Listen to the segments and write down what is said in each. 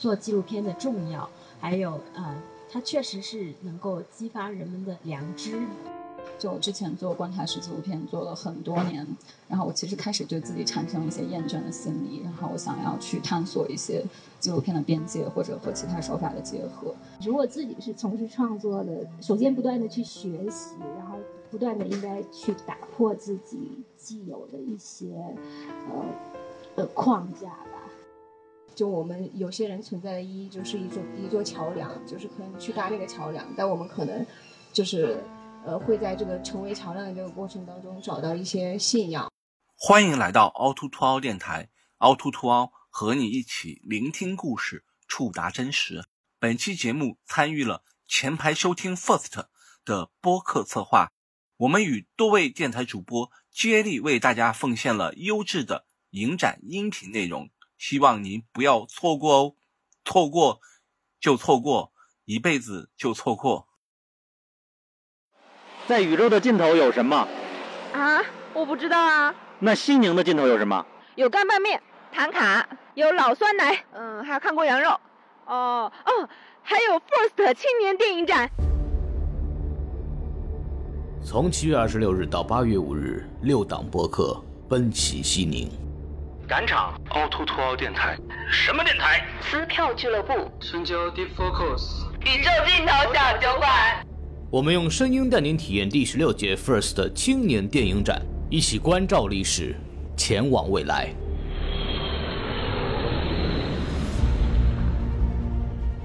做纪录片的重要，还有呃，它确实是能够激发人们的良知。就我之前做观察式纪录片做了很多年，然后我其实开始对自己产生一些厌倦的心理，然后我想要去探索一些纪录片的边界，或者和其他手法的结合。如果自己是从事创作的，首先不断的去学习，然后不断的应该去打破自己既有的一些呃呃框架吧。就我们有些人存在的意义，就是一座一座桥梁，就是可能去搭那个桥梁，但我们可能就是。呃，会在这个成为桥梁的这个过程当中找到一些信仰。欢迎来到凹凸凸凹电台，凹凸凸凹和你一起聆听故事，触达真实。本期节目参与了前排收听 First 的播客策划，我们与多位电台主播接力为大家奉献了优质的影展音频内容，希望您不要错过哦！错过就错过，一辈子就错过。在宇宙的尽头有什么？啊，我不知道啊。那西宁的尽头有什么？有干拌面、唐卡，有老酸奶，嗯，还有看过羊肉。哦哦，还有 First 青年电影展。从七月二十六日到八月五日，六档播客奔袭西宁。赶场凹凸凸凹电台。什么电台？撕票俱乐部。深交 Deep Focus。宇宙尽头小酒馆。我们用声音带您体验第十六届 First 青年电影展，一起关照历史，前往未来。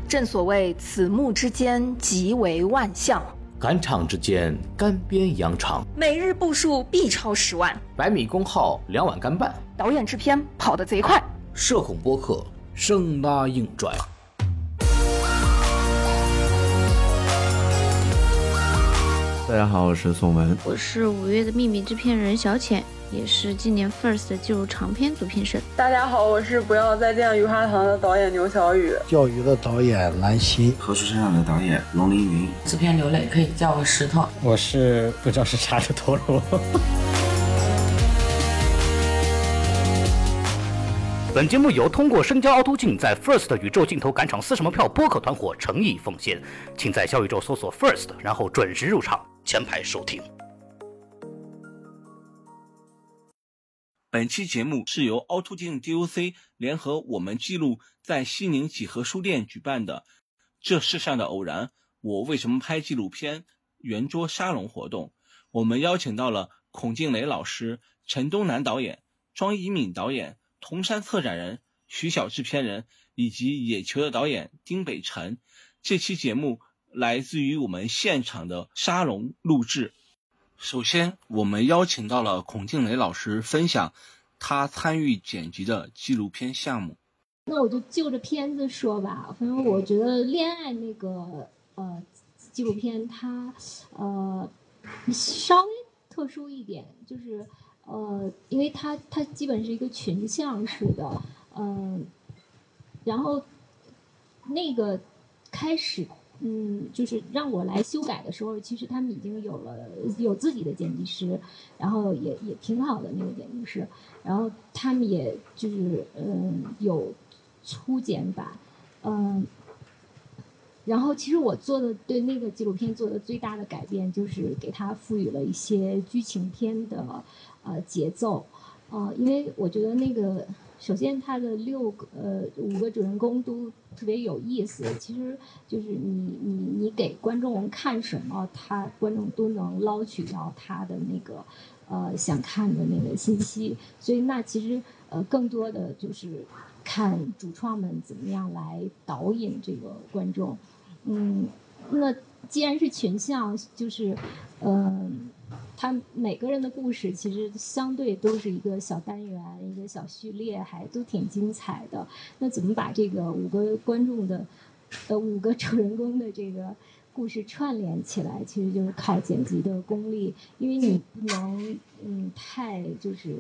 正所谓此目之间，即为万象；赶场之间，干煸羊肠。每日步数必超十万，百米功耗两碗干拌。导演制片跑得贼快，社恐播客生拉硬拽。大家好，我是宋文，我是五月的秘密制片人小浅，也是今年 First 的纪录长篇组评审。大家好，我是不要再见余花堂的导演牛小雨，钓鱼的导演兰溪，河水身上的导演龙凌云，制片刘磊可以叫我石头，我是不知道是啥的陀螺。本节目由通过深交凹凸镜在 First 宇宙镜头赶场撕什么票播客团伙诚意奉献，请在小宇宙搜索 First，然后准时入场，前排收听。本期节目是由凹凸镜 DOC 联合我们记录在西宁几何书店举办的“这世上的偶然，我为什么拍纪录片”圆桌沙龙活动。我们邀请到了孔静蕾老师、陈东南导演、庄一敏导演。铜山策展人徐晓制片人以及野球的导演丁北辰，这期节目来自于我们现场的沙龙录制。首先，我们邀请到了孔静蕾老师分享他参与剪辑的纪录片项目。那我就就着片子说吧，反正我觉得恋爱那个呃纪录片它呃稍微特殊一点，就是。呃，因为它它基本是一个群像式的，嗯，然后那个开始，嗯，就是让我来修改的时候，其实他们已经有了有自己的剪辑师，然后也也挺好的那个剪辑师，然后他们也就是嗯有粗剪版，嗯。然后，其实我做的对那个纪录片做的最大的改变，就是给它赋予了一些剧情片的呃节奏，哦，因为我觉得那个首先它的六个呃五个主人公都特别有意思，其实就是你你你给观众看什么，他观众都能捞取到他的那个呃想看的那个信息，所以那其实呃更多的就是看主创们怎么样来导引这个观众。嗯，那既然是群像，就是，嗯，他每个人的故事其实相对都是一个小单元，一个小序列，还都挺精彩的。那怎么把这个五个观众的，呃，五个主人公的这个，故事串联起来，其实就是靠剪辑的功力，因为你不能嗯太就是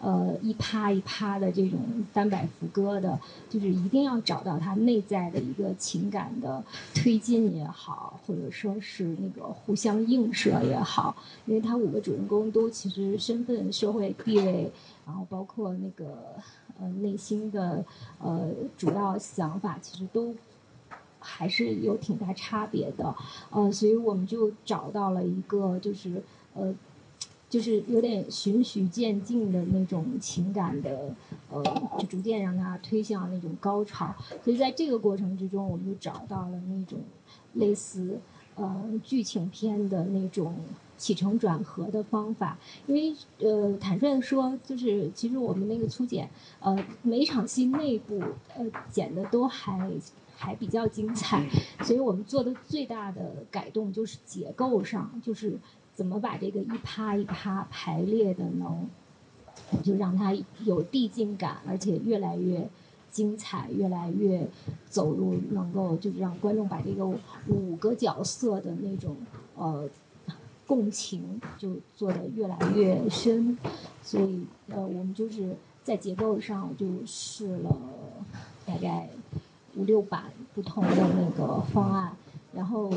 呃一趴一趴的这种单摆副歌的，就是一定要找到它内在的一个情感的推进也好，或者说是那个互相映射也好，因为他五个主人公都其实身份、社会地位，然后包括那个呃内心的呃主要想法，其实都。还是有挺大差别的，呃，所以我们就找到了一个，就是呃，就是有点循序渐进的那种情感的，呃，就逐渐让它推向那种高潮。所以在这个过程之中，我们就找到了那种类似呃剧情片的那种起承转合的方法。因为呃，坦率的说，就是其实我们那个粗剪，呃，每场戏内部呃剪的都还。还比较精彩，所以我们做的最大的改动就是结构上，就是怎么把这个一趴一趴排列的能，就让它有递进感，而且越来越精彩，越来越走入，能够就是让观众把这个五个角色的那种呃共情就做得越来越深，所以呃我们就是在结构上就试了大概。五六版不同的那个方案，然后，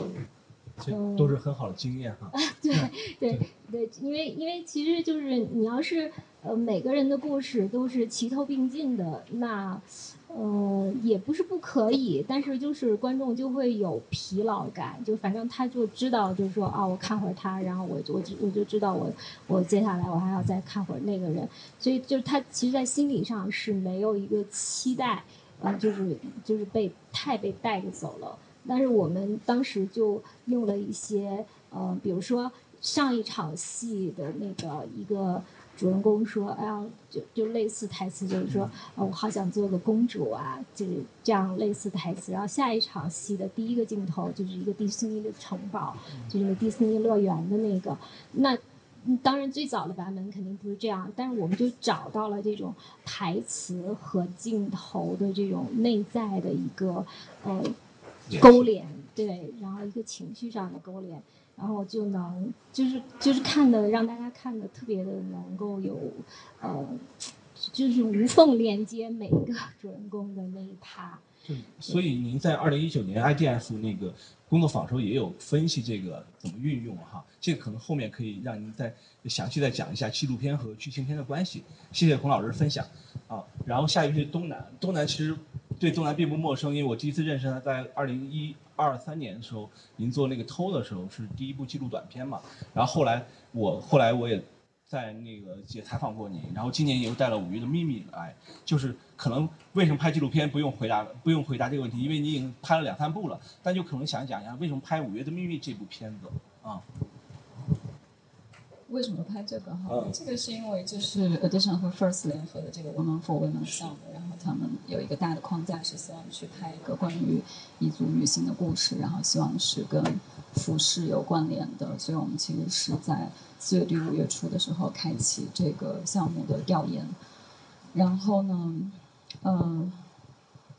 嗯，都是很好的经验哈。对对对，因为因为其实就是你要是呃每个人的故事都是齐头并进的，那呃也不是不可以，但是就是观众就会有疲劳感，就反正他就知道就是说啊，我看会儿他，然后我我就我就知道我我接下来我还要再看会儿那个人，所以就是他其实，在心理上是没有一个期待。啊，就是就是被太被带着走了，但是我们当时就用了一些呃，比如说上一场戏的那个一个主人公说，哎呀，就就类似台词，就是说，呃，我好想做个公主啊，就是这样类似台词。然后下一场戏的第一个镜头就是一个迪士尼的城堡，就是迪士尼乐园的那个，那。当然，最早的版本肯定不是这样，但是我们就找到了这种台词和镜头的这种内在的一个呃勾连，对，然后一个情绪上的勾连，然后就能就是就是看的让大家看的特别的能够有呃，就是无缝连接每一个 主人公的那一趴。对所以您在二零一九年 IDF 那个工作坊时候也有分析这个怎么运用哈，这个可能后面可以让您再详细再讲一下纪录片和剧情片的关系。谢谢孔老师分享啊，然后下一位是东南，东南其实对东南并不陌生，因为我第一次认识他在二零一二三年的时候，您做那个偷的时候是第一部纪录短片嘛，然后后来我后来我也。在那个也采访过你，然后今年又带了《五月的秘密》来，就是可能为什么拍纪录片不用回答不用回答这个问题，因为你已经拍了两三部了，但就可能想讲一下为什么拍《五月的秘密》这部片子啊？为什么拍这个哈？这个是因为就是 Edition 和 First 联合的这个 Women for Women 项目，然他们有一个大的框架是希望去拍一个关于彝族女性的故事，然后希望是跟服饰有关联的，所以我们其实是在。四月底五月初的时候开启这个项目的调研，然后呢，嗯，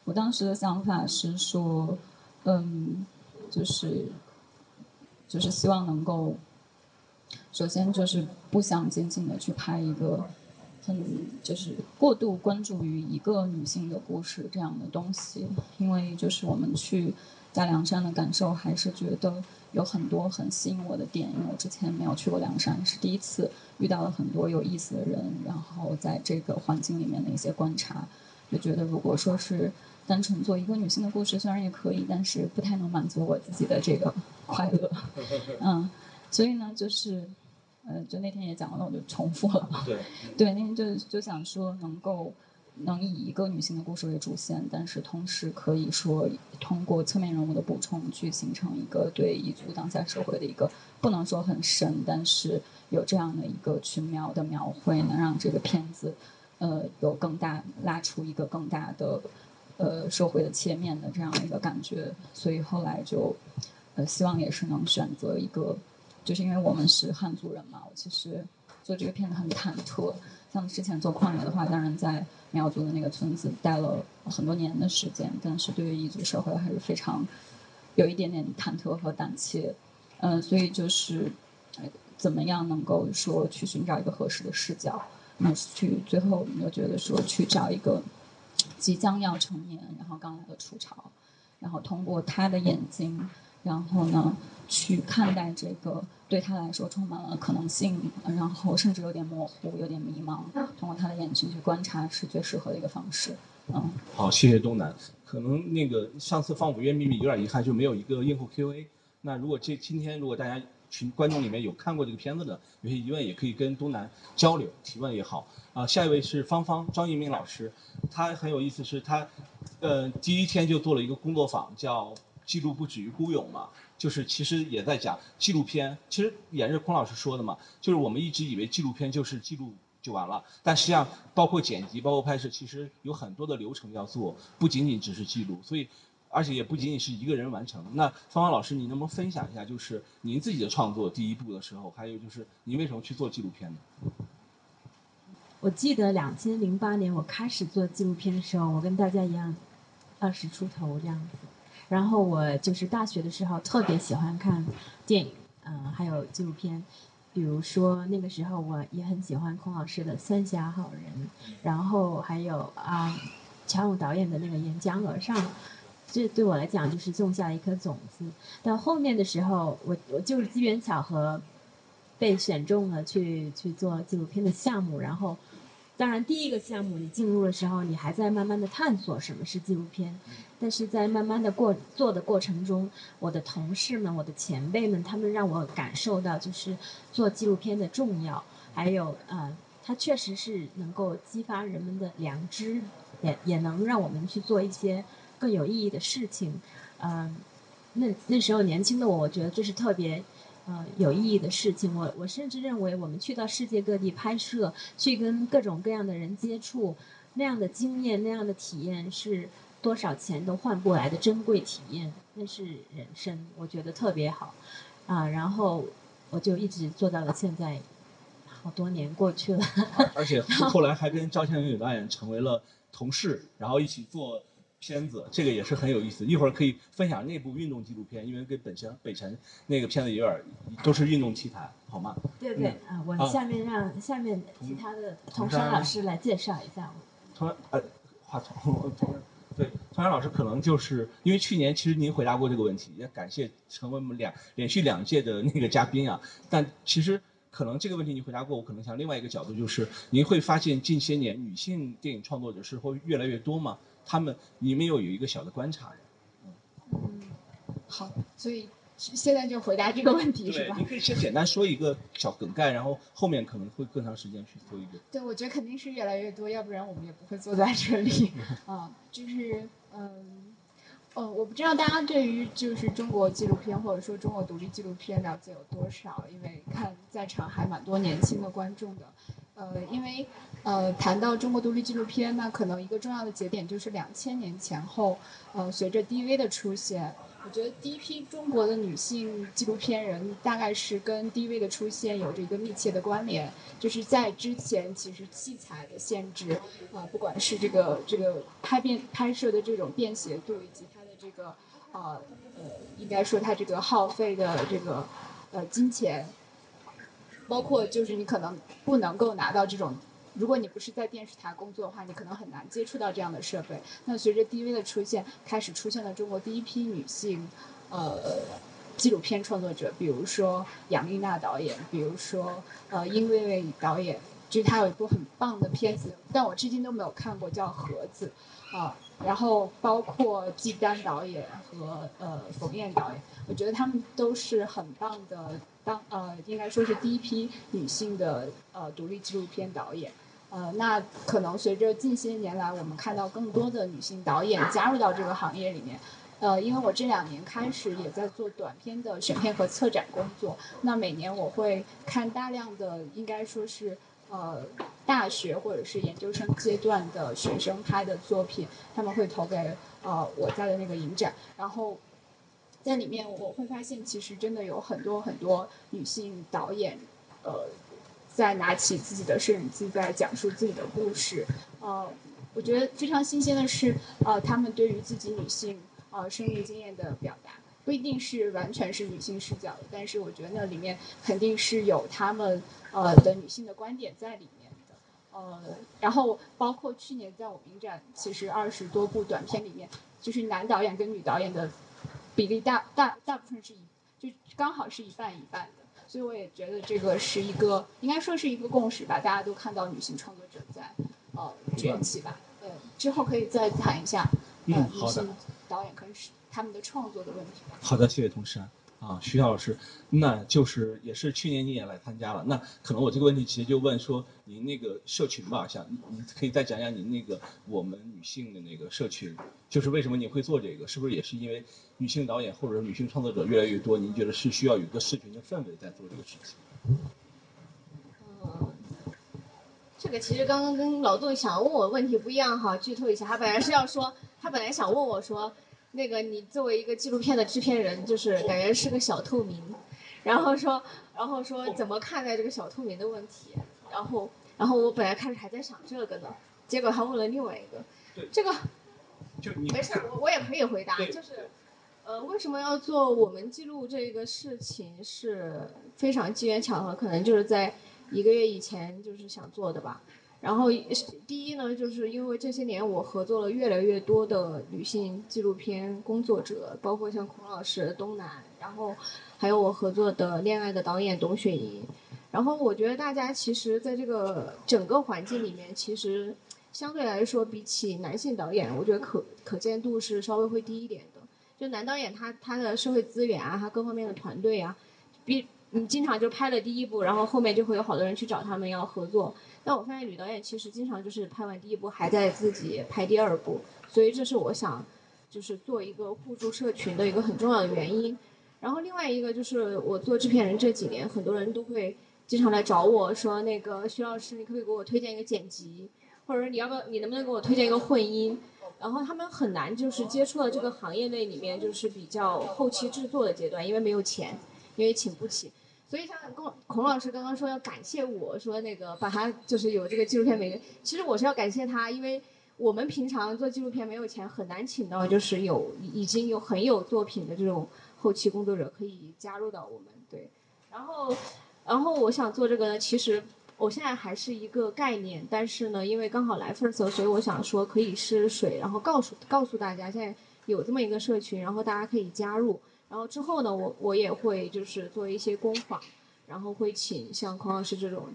我当时的想法是说，嗯，就是就是希望能够，首先就是不想仅仅的去拍一个很就是过度关注于一个女性的故事这样的东西，因为就是我们去大凉山的感受还是觉得。有很多很吸引我的点，因为我之前没有去过凉山，是第一次遇到了很多有意思的人，然后在这个环境里面的一些观察，就觉得如果说是单纯做一个女性的故事，虽然也可以，但是不太能满足我自己的这个快乐。嗯，所以呢，就是，呃，就那天也讲了，那我就重复了。对，对，那天就就想说能够。能以一个女性的故事为主线，但是同时可以说通过侧面人物的补充，去形成一个对彝族当下社会的一个不能说很深，但是有这样的一个群描的描绘，能让这个片子呃有更大拉出一个更大的呃社会的切面的这样的一个感觉。所以后来就呃希望也是能选择一个，就是因为我们是汉族人嘛，我其实做这个片子很忐忑。像之前做旷野的话，当然在苗族的那个村子待了很多年的时间，但是对于彝族社会还是非常有一点点忐忑和胆怯，嗯，所以就是怎么样能够说去寻找一个合适的视角，那去最后我们就觉得说去找一个即将要成年，然后刚来的初潮，然后通过他的眼睛，然后呢去看待这个对他来说充满了可能性，然后甚至有点模糊、有点迷茫，通过他的眼睛去观察是最适合的一个方式。嗯，好，谢谢东南。可能那个上次放《五月秘密》有点遗憾，就没有一个映后 Q&A。那如果这今天如果大家群观众里面有看过这个片子的，有些疑问也可以跟东南交流提问也好。啊，下一位是芳芳张一鸣老师，他很有意思，是他，呃，第一天就做了一个工作坊，叫“记录不止于孤勇”嘛，就是其实也在讲纪录片，其实也是孔老师说的嘛，就是我们一直以为纪录片就是记录。就完了，但实际上包括剪辑、包括拍摄，其实有很多的流程要做，不仅仅只是记录，所以，而且也不仅仅是一个人完成。那芳芳老师，你能不能分享一下，就是您自己的创作第一步的时候，还有就是您为什么去做纪录片呢？我记得两千零八年我开始做纪录片的时候，我跟大家一样，二十出头这样子。然后我就是大学的时候特别喜欢看电影，嗯，还有纪录片。比如说那个时候我也很喜欢孔老师的《三峡好人》，然后还有啊，乔勇导演的那个《沿江而上》，这对我来讲就是种下了一颗种子。到后面的时候，我我就是机缘巧合，被选中了去去做纪录片的项目。然后，当然第一个项目你进入的时候，你还在慢慢的探索什么是纪录片。但是在慢慢的过做的过程中，我的同事们、我的前辈们，他们让我感受到就是做纪录片的重要，还有呃，它确实是能够激发人们的良知，也也能让我们去做一些更有意义的事情。嗯，那那时候年轻的我，我觉得这是特别呃有意义的事情。我我甚至认为，我们去到世界各地拍摄，去跟各种各样的人接触，那样的经验、那样的体验是。多少钱都换不来的珍贵体验，那是人生，我觉得特别好，啊，然后我就一直做到了现在，好多年过去了。而且后来还跟赵倩颖导演成为了同事，然后一起做片子，这个也是很有意思。一会儿可以分享那部运动纪录片，因为跟本身北辰那个片子有点都是运动题材，好吗？对对啊，我下面让下面其他的童山老师来介绍一下。童呃，话筒。对，童山老师可能就是因为去年其实您回答过这个问题，也感谢成为我们两连续两届的那个嘉宾啊。但其实可能这个问题你回答过，我可能想另外一个角度就是，您会发现近些年女性电影创作者是会越来越多吗？他们你们有有一个小的观察。嗯，好，所以。现在就回答这个问题是吧？你可以先简单说一个小梗概，然后后面可能会更长时间去做一个。对，我觉得肯定是越来越多，要不然我们也不会坐在这里。啊，就是嗯，呃，我不知道大家对于就是中国纪录片或者说中国独立纪录片了解有多少，因为看在场还蛮多年轻的观众的。呃，因为呃，谈到中国独立纪录片，那可能一个重要的节点就是两千年前后，呃，随着 DV 的出现。我觉得第一批中国的女性纪录片人，大概是跟 DV 的出现有着一个密切的关联。就是在之前，其实器材的限制，啊，不管是这个这个拍片拍摄的这种便携度，以及它的这个，呃呃，应该说它这个耗费的这个，呃，金钱，包括就是你可能不能够拿到这种。如果你不是在电视台工作的话，你可能很难接触到这样的设备。那随着 DV 的出现，开始出现了中国第一批女性，呃，纪录片创作者，比如说杨丽娜导演，比如说呃殷薇薇导演，就是她有一部很棒的片子，但我至今都没有看过，叫《盒子》，啊，然后包括季丹导演和呃冯燕导演，我觉得他们都是很棒的，当呃应该说是第一批女性的呃独立纪录片导演。呃，那可能随着近些年来，我们看到更多的女性导演加入到这个行业里面。呃，因为我这两年开始也在做短片的选片和策展工作，那每年我会看大量的，应该说是呃大学或者是研究生阶段的学生拍的作品，他们会投给呃我在的那个影展，然后在里面我会发现，其实真的有很多很多女性导演，呃。在拿起自己的摄影机，在讲述自己的故事。呃，我觉得非常新鲜的是，呃，他们对于自己女性呃生命经验的表达。不一定是完全是女性视角的，但是我觉得那里面肯定是有他们呃的女性的观点在里面的。呃，然后包括去年在我们影展，其实二十多部短片里面，就是男导演跟女导演的比例大大大部分是一就刚好是一半一半的。所以我也觉得这个是一个应该说是一个共识吧，大家都看到女性创作者在呃崛起吧。呃，之后可以再谈一下呃嗯，女性导演跟是他们的创作的问题吧。好的，谢谢同事啊，徐晓老师，那就是也是去年你也来参加了，那可能我这个问题直接就问说您那个社群吧，想您可以再讲讲您那个我们女性的那个社群，就是为什么你会做这个，是不是也是因为女性导演或者女性创作者越来越多，您觉得是需要有一个社群的氛围在做这个事情？这个其实刚刚跟老杜想问我问题不一样哈，剧透一下，他本来是要说，他本来想问我说，那个你作为一个纪录片的制片人，就是感觉是个小透明，然后说，然后说怎么看待这个小透明的问题，然后，然后我本来开始还在想这个呢，结果他问了另外一个，这个就你没事，我我也可以回答，就是。呃，为什么要做我们记录这个事情是非常机缘巧合，可能就是在一个月以前就是想做的吧。然后第一呢，就是因为这些年我合作了越来越多的女性纪录片工作者，包括像孔老师、东南，然后还有我合作的恋爱的导演董雪莹。然后我觉得大家其实在这个整个环境里面，其实相对来说比起男性导演，我觉得可可见度是稍微会低一点的。就男导演他他的社会资源啊，他各方面的团队啊，比你经常就拍了第一部，然后后面就会有好多人去找他们要合作。但我发现女导演其实经常就是拍完第一部还在自己拍第二部，所以这是我想就是做一个互助社群的一个很重要的原因。然后另外一个就是我做制片人这几年，很多人都会经常来找我说，那个徐老师，你可不可以给我推荐一个剪辑，或者你要不要你能不能给我推荐一个混音？然后他们很难就是接触到这个行业内里面就是比较后期制作的阶段，因为没有钱，因为请不起。所以像孔孔老师刚刚说要感谢我说那个把他就是有这个纪录片没，其实我是要感谢他，因为我们平常做纪录片没有钱，很难请到就是有已经有很有作品的这种后期工作者可以加入到我们对。然后然后我想做这个呢，其实。我现在还是一个概念，但是呢，因为刚好来 First，所以我想说可以试水，然后告诉告诉大家现在有这么一个社群，然后大家可以加入。然后之后呢，我我也会就是做一些工坊，然后会请像孔老师这种，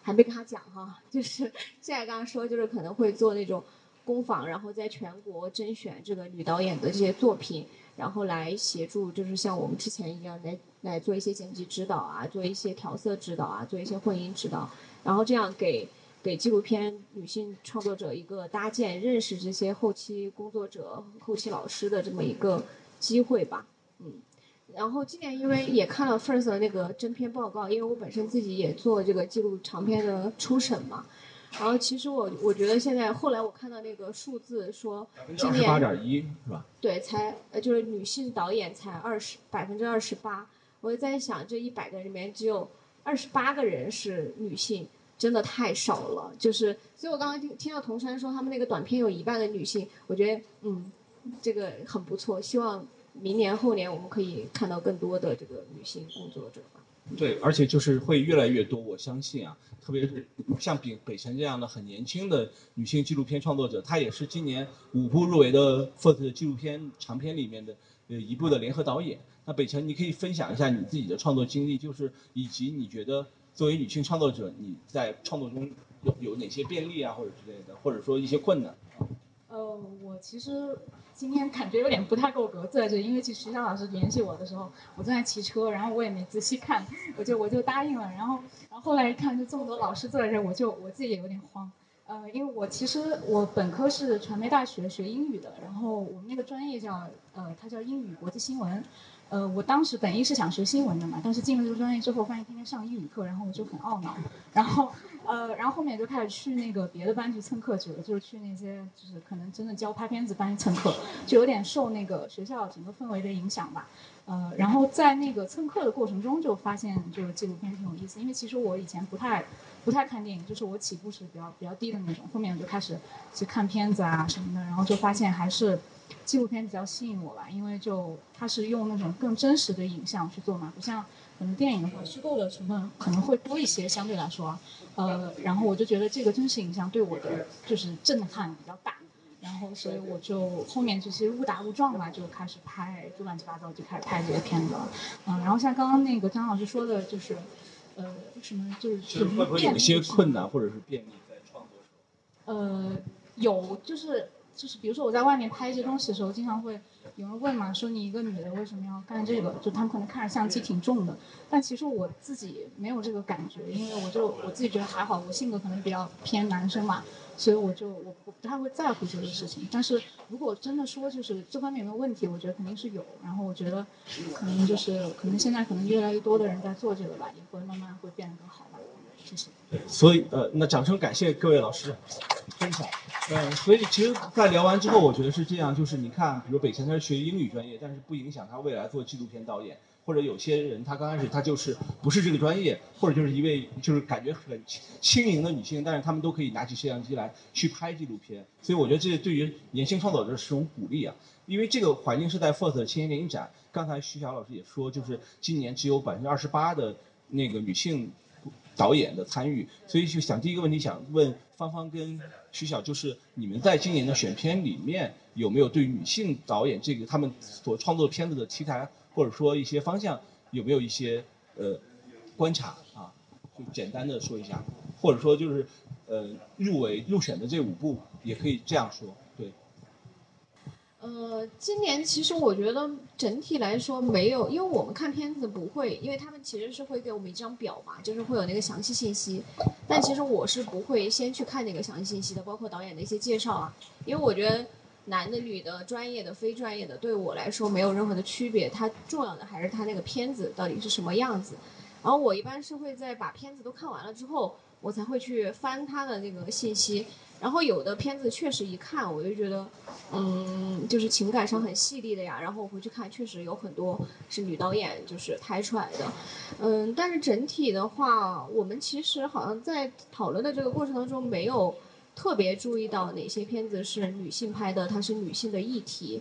还没跟他讲哈，就是现在刚刚说就是可能会做那种工坊，然后在全国甄选这个女导演的这些作品，然后来协助，就是像我们之前一样来。来做一些剪辑指导啊，做一些调色指导啊，做一些混音指导，然后这样给给纪录片女性创作者一个搭建、认识这些后期工作者、后期老师的这么一个机会吧。嗯，然后今年因为也看了 First 的那个真片报告，因为我本身自己也做这个记录长片的初审嘛，然后其实我我觉得现在后来我看到那个数字说，今年八点一是吧？对，才呃就是女性导演才二十百分之二十八。我在想，这一百个人里面只有二十八个人是女性，真的太少了。就是，所以我刚刚听听到童山说他们那个短片有一半的女性，我觉得嗯，这个很不错。希望明年后年我们可以看到更多的这个女性工作者吧。对，而且就是会越来越多，我相信啊，特别是像北北辰这样的很年轻的女性纪录片创作者，她也是今年五部入围的 FIRST 纪录片长片里面的呃一部的联合导演。那北辰，你可以分享一下你自己的创作经历，就是以及你觉得作为女性创作者，你在创作中有有哪些便利啊，或者之类的，或者说一些困难啊？呃，我其实今天感觉有点不太够格坐在这，因为其实徐霞老师联系我的时候，我正在骑车，然后我也没仔细看，我就我就答应了，然后然后后来一看，就这么多老师坐在这，我就我自己也有点慌。呃，因为我其实我本科是传媒大学学英语的，然后我们那个专业叫呃，它叫英语国际新闻。呃，我当时本意是想学新闻的嘛，但是进了这个专业之后，发现天天上英语课，然后我就很懊恼。然后，呃，然后后面就开始去那个别的班去蹭课去了，就是去那些就是可能真的教拍片子班蹭课，就有点受那个学校整个氛围的影响吧。呃，然后在那个蹭课的过程中，就发现就是纪录片挺有意思，因为其实我以前不太不太看电影，就是我起步是比较比较低的那种，后面我就开始去看片子啊什么的，然后就发现还是。纪录片比较吸引我吧，因为就它是用那种更真实的影像去做嘛，不像可能电影的话，虚构的成分可能会多一些，相对来说，呃，然后我就觉得这个真实影像对我的就是震撼比较大，然后所以我就后面就是误打误撞吧，就开始拍，就乱七八糟就开始拍这些片子了，嗯，然后像刚刚那个张老师说的，就是呃什么就是就是会不会有一些困难或者是便利在创作时候？呃，有就是就是，比如说我在外面拍一些东西的时候，经常会有人问嘛，说你一个女的为什么要干这个？就他们可能看着相机挺重的，但其实我自己没有这个感觉，因为我就我自己觉得还好，我性格可能比较偏男生嘛，所以我就我我不太会在乎这个事情。但是如果真的说就是这方面有没有问题，我觉得肯定是有。然后我觉得可能就是可能现在可能越来越多的人在做这个吧，也会慢慢会变得更好吧。谢谢。所以呃，那掌声感谢各位老师分享。嗯，所以其实，在聊完之后，我觉得是这样，就是你看，比如北辰他是学英语专业，但是不影响他未来做纪录片导演，或者有些人他刚开始他就是不是这个专业，或者就是一位就是感觉很轻盈的女性，但是他们都可以拿起摄像机来去拍纪录片。所以我觉得这对于年轻创作者是种鼓励啊，因为这个环境是在 FIRST 的青年电影展。刚才徐晓老师也说，就是今年只有百分之二十八的那个女性。导演的参与，所以就想第一个问题想问芳芳跟徐晓，就是你们在今年的选片里面有没有对女性导演这个他们所创作片子的题材或者说一些方向有没有一些呃观察啊？就简单的说一下，或者说就是呃入围入选的这五部也可以这样说。呃，今年其实我觉得整体来说没有，因为我们看片子不会，因为他们其实是会给我们一张表嘛，就是会有那个详细信息。但其实我是不会先去看那个详细信息的，包括导演的一些介绍啊，因为我觉得男的、女的、专业的、非专业的，对我来说没有任何的区别。它重要的还是它那个片子到底是什么样子。然后我一般是会在把片子都看完了之后，我才会去翻他的那个信息。然后有的片子确实一看我就觉得，嗯，就是情感上很细腻的呀。然后我回去看，确实有很多是女导演就是拍出来的，嗯。但是整体的话，我们其实好像在讨论的这个过程当中，没有特别注意到哪些片子是女性拍的，它是女性的议题。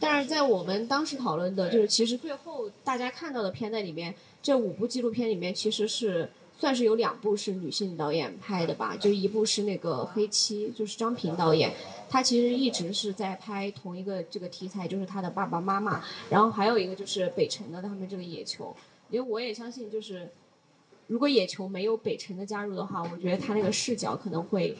但是在我们当时讨论的，就是其实最后大家看到的片在里面，这五部纪录片里面其实是。算是有两部是女性导演拍的吧，就一部是那个《黑妻》，就是张平导演，他其实一直是在拍同一个这个题材，就是他的爸爸妈妈。然后还有一个就是北辰的他们这个野球，因为我也相信，就是如果野球没有北辰的加入的话，我觉得他那个视角可能会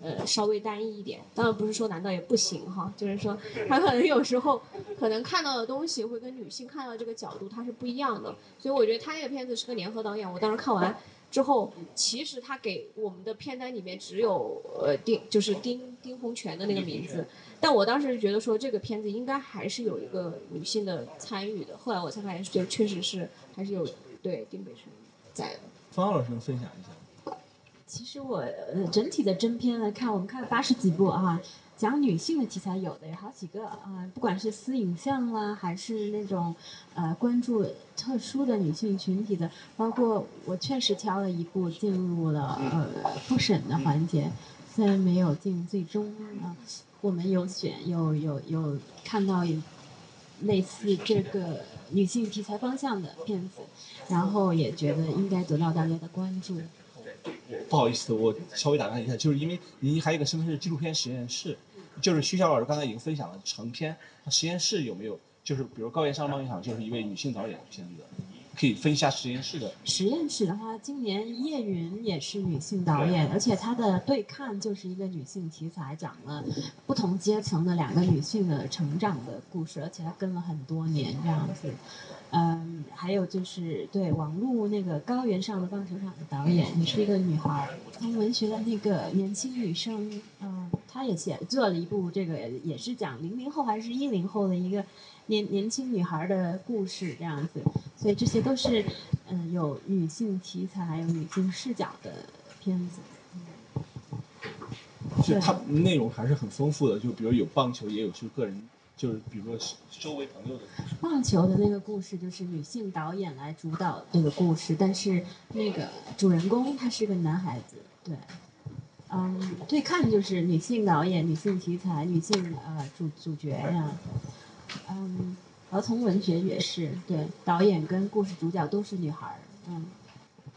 呃稍微单一一点。当然不是说男导也不行哈，就是说他可能有时候可能看到的东西会跟女性看到这个角度他是不一样的。所以我觉得他那个片子是个联合导演，我当时看完。之后，其实他给我们的片单里面只有呃丁，就是丁丁洪泉的那个名字，但我当时觉得说这个片子应该还是有一个女性的参与的。后来我才发现，就确实是还是有对丁北辰在的。方老师能分享一下？其实我呃整体的真片来看，我们看了八十几部啊。讲女性的题材有的有好几个啊，不管是私影像啦，还是那种呃关注特殊的女性群体的，包括我确实挑了一部进入了呃复审的环节，虽然没有进最终啊，我们有选有有有看到有类似这个女性题材方向的片子，然后也觉得应该得到大家的关注。不好意思，我稍微打断一下，就是因为您还有一个身份是纪录片实验室，就是徐晓老师刚才已经分享了成片，实验室有没有？就是比如高原上梦一场就是一位女性导演的片子，可以分一下实验室的。实验室的话，今年叶云也是女性导演，而且她的对抗就是一个女性题材，讲了不同阶层的两个女性的成长的故事，而且她跟了很多年这样子。嗯，还有就是对王璐那个高原上的棒球场的导演，也是一个女孩，从文学的那个年轻女生，嗯，她也写做了一部这个也是讲零零后还是一零后的一个年年轻女孩的故事这样子，所以这些都是嗯有女性题材还有女性视角的片子。就它内容还是很丰富的，就比如有棒球，也有就个人。就是比如说周围朋友的棒球的那个故事，就是女性导演来主导这个故事，但是那个主人公他是个男孩子，对。嗯，最看就是女性导演、女性题材、女性呃主主角呀，嗯，儿童文学也是，对，导演跟故事主角都是女孩儿，嗯。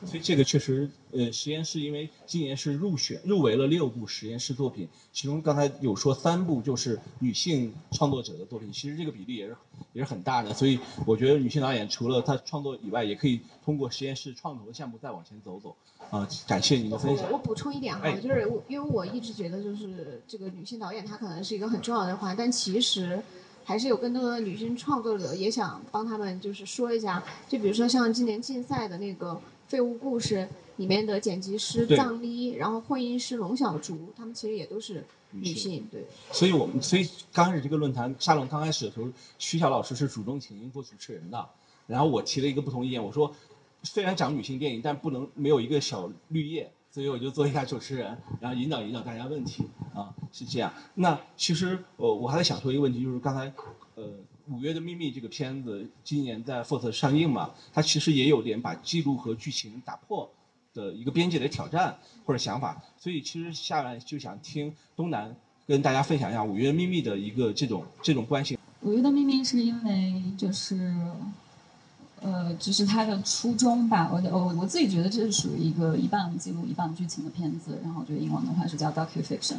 所以这个确实，呃，实验室因为今年是入选入围了六部实验室作品，其中刚才有说三部就是女性创作者的作品，其实这个比例也是也是很大的。所以我觉得女性导演除了她创作以外，也可以通过实验室创投的项目再往前走走。啊，感谢您的分享。我补充一点哈，就是我因为我一直觉得就是这个女性导演她可能是一个很重要的环，但其实还是有更多的女性创作者也想帮他们就是说一下，就比如说像今年竞赛的那个。废物故事里面的剪辑师藏丽，然后混音师龙小竹，他们其实也都是女性，对。所以我们所以刚开始这个论坛沙龙刚开始的时候，徐晓老师是主动请缨做主持人的，然后我提了一个不同意见，我说虽然讲女性电影，但不能没有一个小绿叶，所以我就做一下主持人，然后引导引导大家问题啊，是这样。那其实呃我还在想说一个问题，就是刚才呃。五月的秘密这个片子今年在 fort 上映嘛，它其实也有点把记录和剧情打破的一个边界的挑战或者想法，所以其实下来就想听东南跟大家分享一下五月秘密的一个这种这种关系。五月的秘密是因为就是，呃，就是它的初衷吧，我我我自己觉得这是属于一个一半记录一半剧情的片子，然后就英文的话是叫 docu fiction，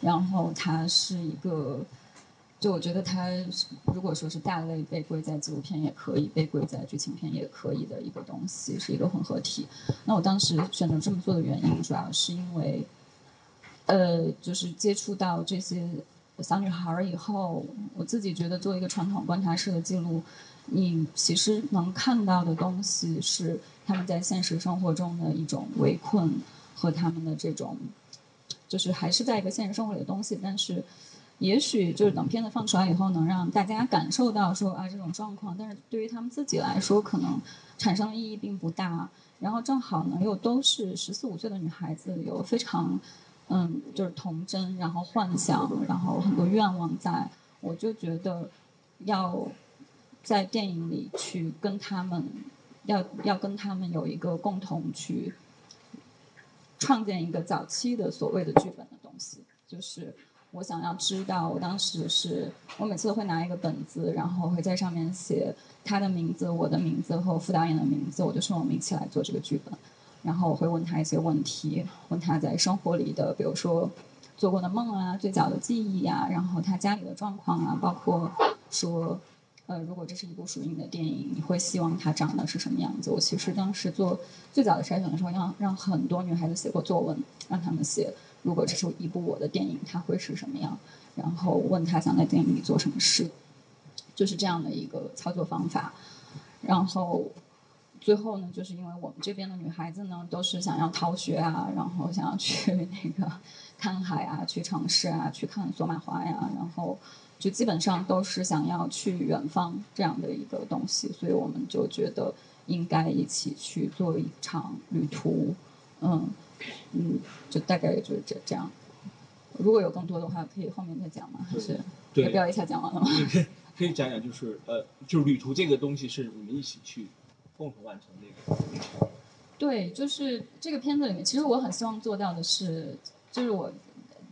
然后它是一个。就我觉得它如果说是大类被归在纪录片也可以，被归在剧情片也可以的一个东西，是一个混合体。那我当时选择这么做的原因，主要是因为，呃，就是接触到这些小女孩儿以后，我自己觉得做一个传统观察式的记录，你其实能看到的东西是他们在现实生活中的一种围困和他们的这种，就是还是在一个现实生活里的东西，但是。也许就是等片子放出来以后，能让大家感受到说啊这种状况，但是对于他们自己来说，可能产生的意义并不大。然后正好呢，又都是十四五岁的女孩子，有非常嗯就是童真，然后幻想，然后很多愿望在。我就觉得要在电影里去跟他们，要要跟他们有一个共同去创建一个早期的所谓的剧本的东西，就是。我想要知道，我当时是我每次都会拿一个本子，然后会在上面写他的名字、我的名字和副导演的名字，我就说我们一起来做这个剧本。然后我会问他一些问题，问他在生活里的，比如说做过的梦啊、最早的记忆啊，然后他家里的状况啊，包括说，呃，如果这是一部属于你的电影，你会希望它长得是什么样子？我其实当时做最早的筛选的时候，让让很多女孩子写过作文，让他们写。如果这是一部我的电影，它会是什么样？然后问他想在电影里做什么事，就是这样的一个操作方法。然后最后呢，就是因为我们这边的女孩子呢，都是想要逃学啊，然后想要去 那个 看海啊，去城市啊，去看索马花呀，然后就基本上都是想要去远方这样的一个东西，所以我们就觉得应该一起去做一场旅途，嗯。嗯，就大概也就是这这样。如果有更多的话，可以后面再讲吗？还是要不要一下讲完了吗？可以讲讲，就是呃，就是旅途这个东西是你们一起去共同完成的。对，就是这个片子里面，其实我很希望做到的是，就是我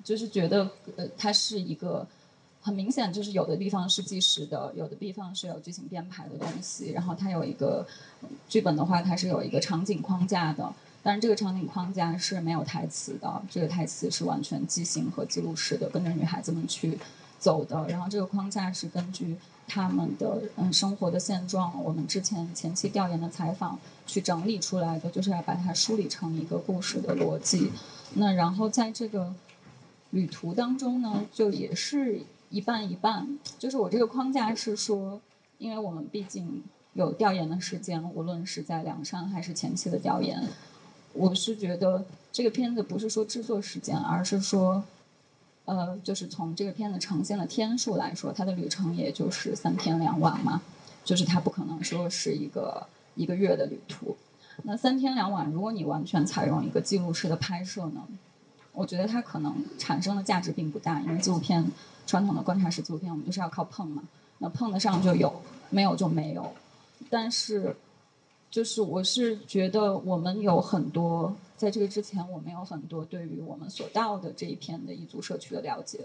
就是觉得呃，它是一个很明显，就是有的地方是计时的，有的地方是有剧情编排的东西，然后它有一个剧本的话，它是有一个场景框架的。但是这个场景框架是没有台词的，这个台词是完全即兴和记录式的，跟着女孩子们去走的。然后这个框架是根据他们的嗯生活的现状，我们之前前期调研的采访去整理出来的，就是要把它梳理成一个故事的逻辑。那然后在这个旅途当中呢，就也是一半一半。就是我这个框架是说，因为我们毕竟有调研的时间，无论是在梁山还是前期的调研。我是觉得这个片子不是说制作时间，而是说，呃，就是从这个片子呈现的天数来说，它的旅程也就是三天两晚嘛，就是它不可能说是一个一个月的旅途。那三天两晚，如果你完全采用一个记录式的拍摄呢，我觉得它可能产生的价值并不大，因为纪录片传统的观察式纪录片，我们就是要靠碰嘛，那碰得上就有，没有就没有。但是。就是我是觉得我们有很多在这个之前，我们有很多对于我们所到的这一片的彝族社区的了解，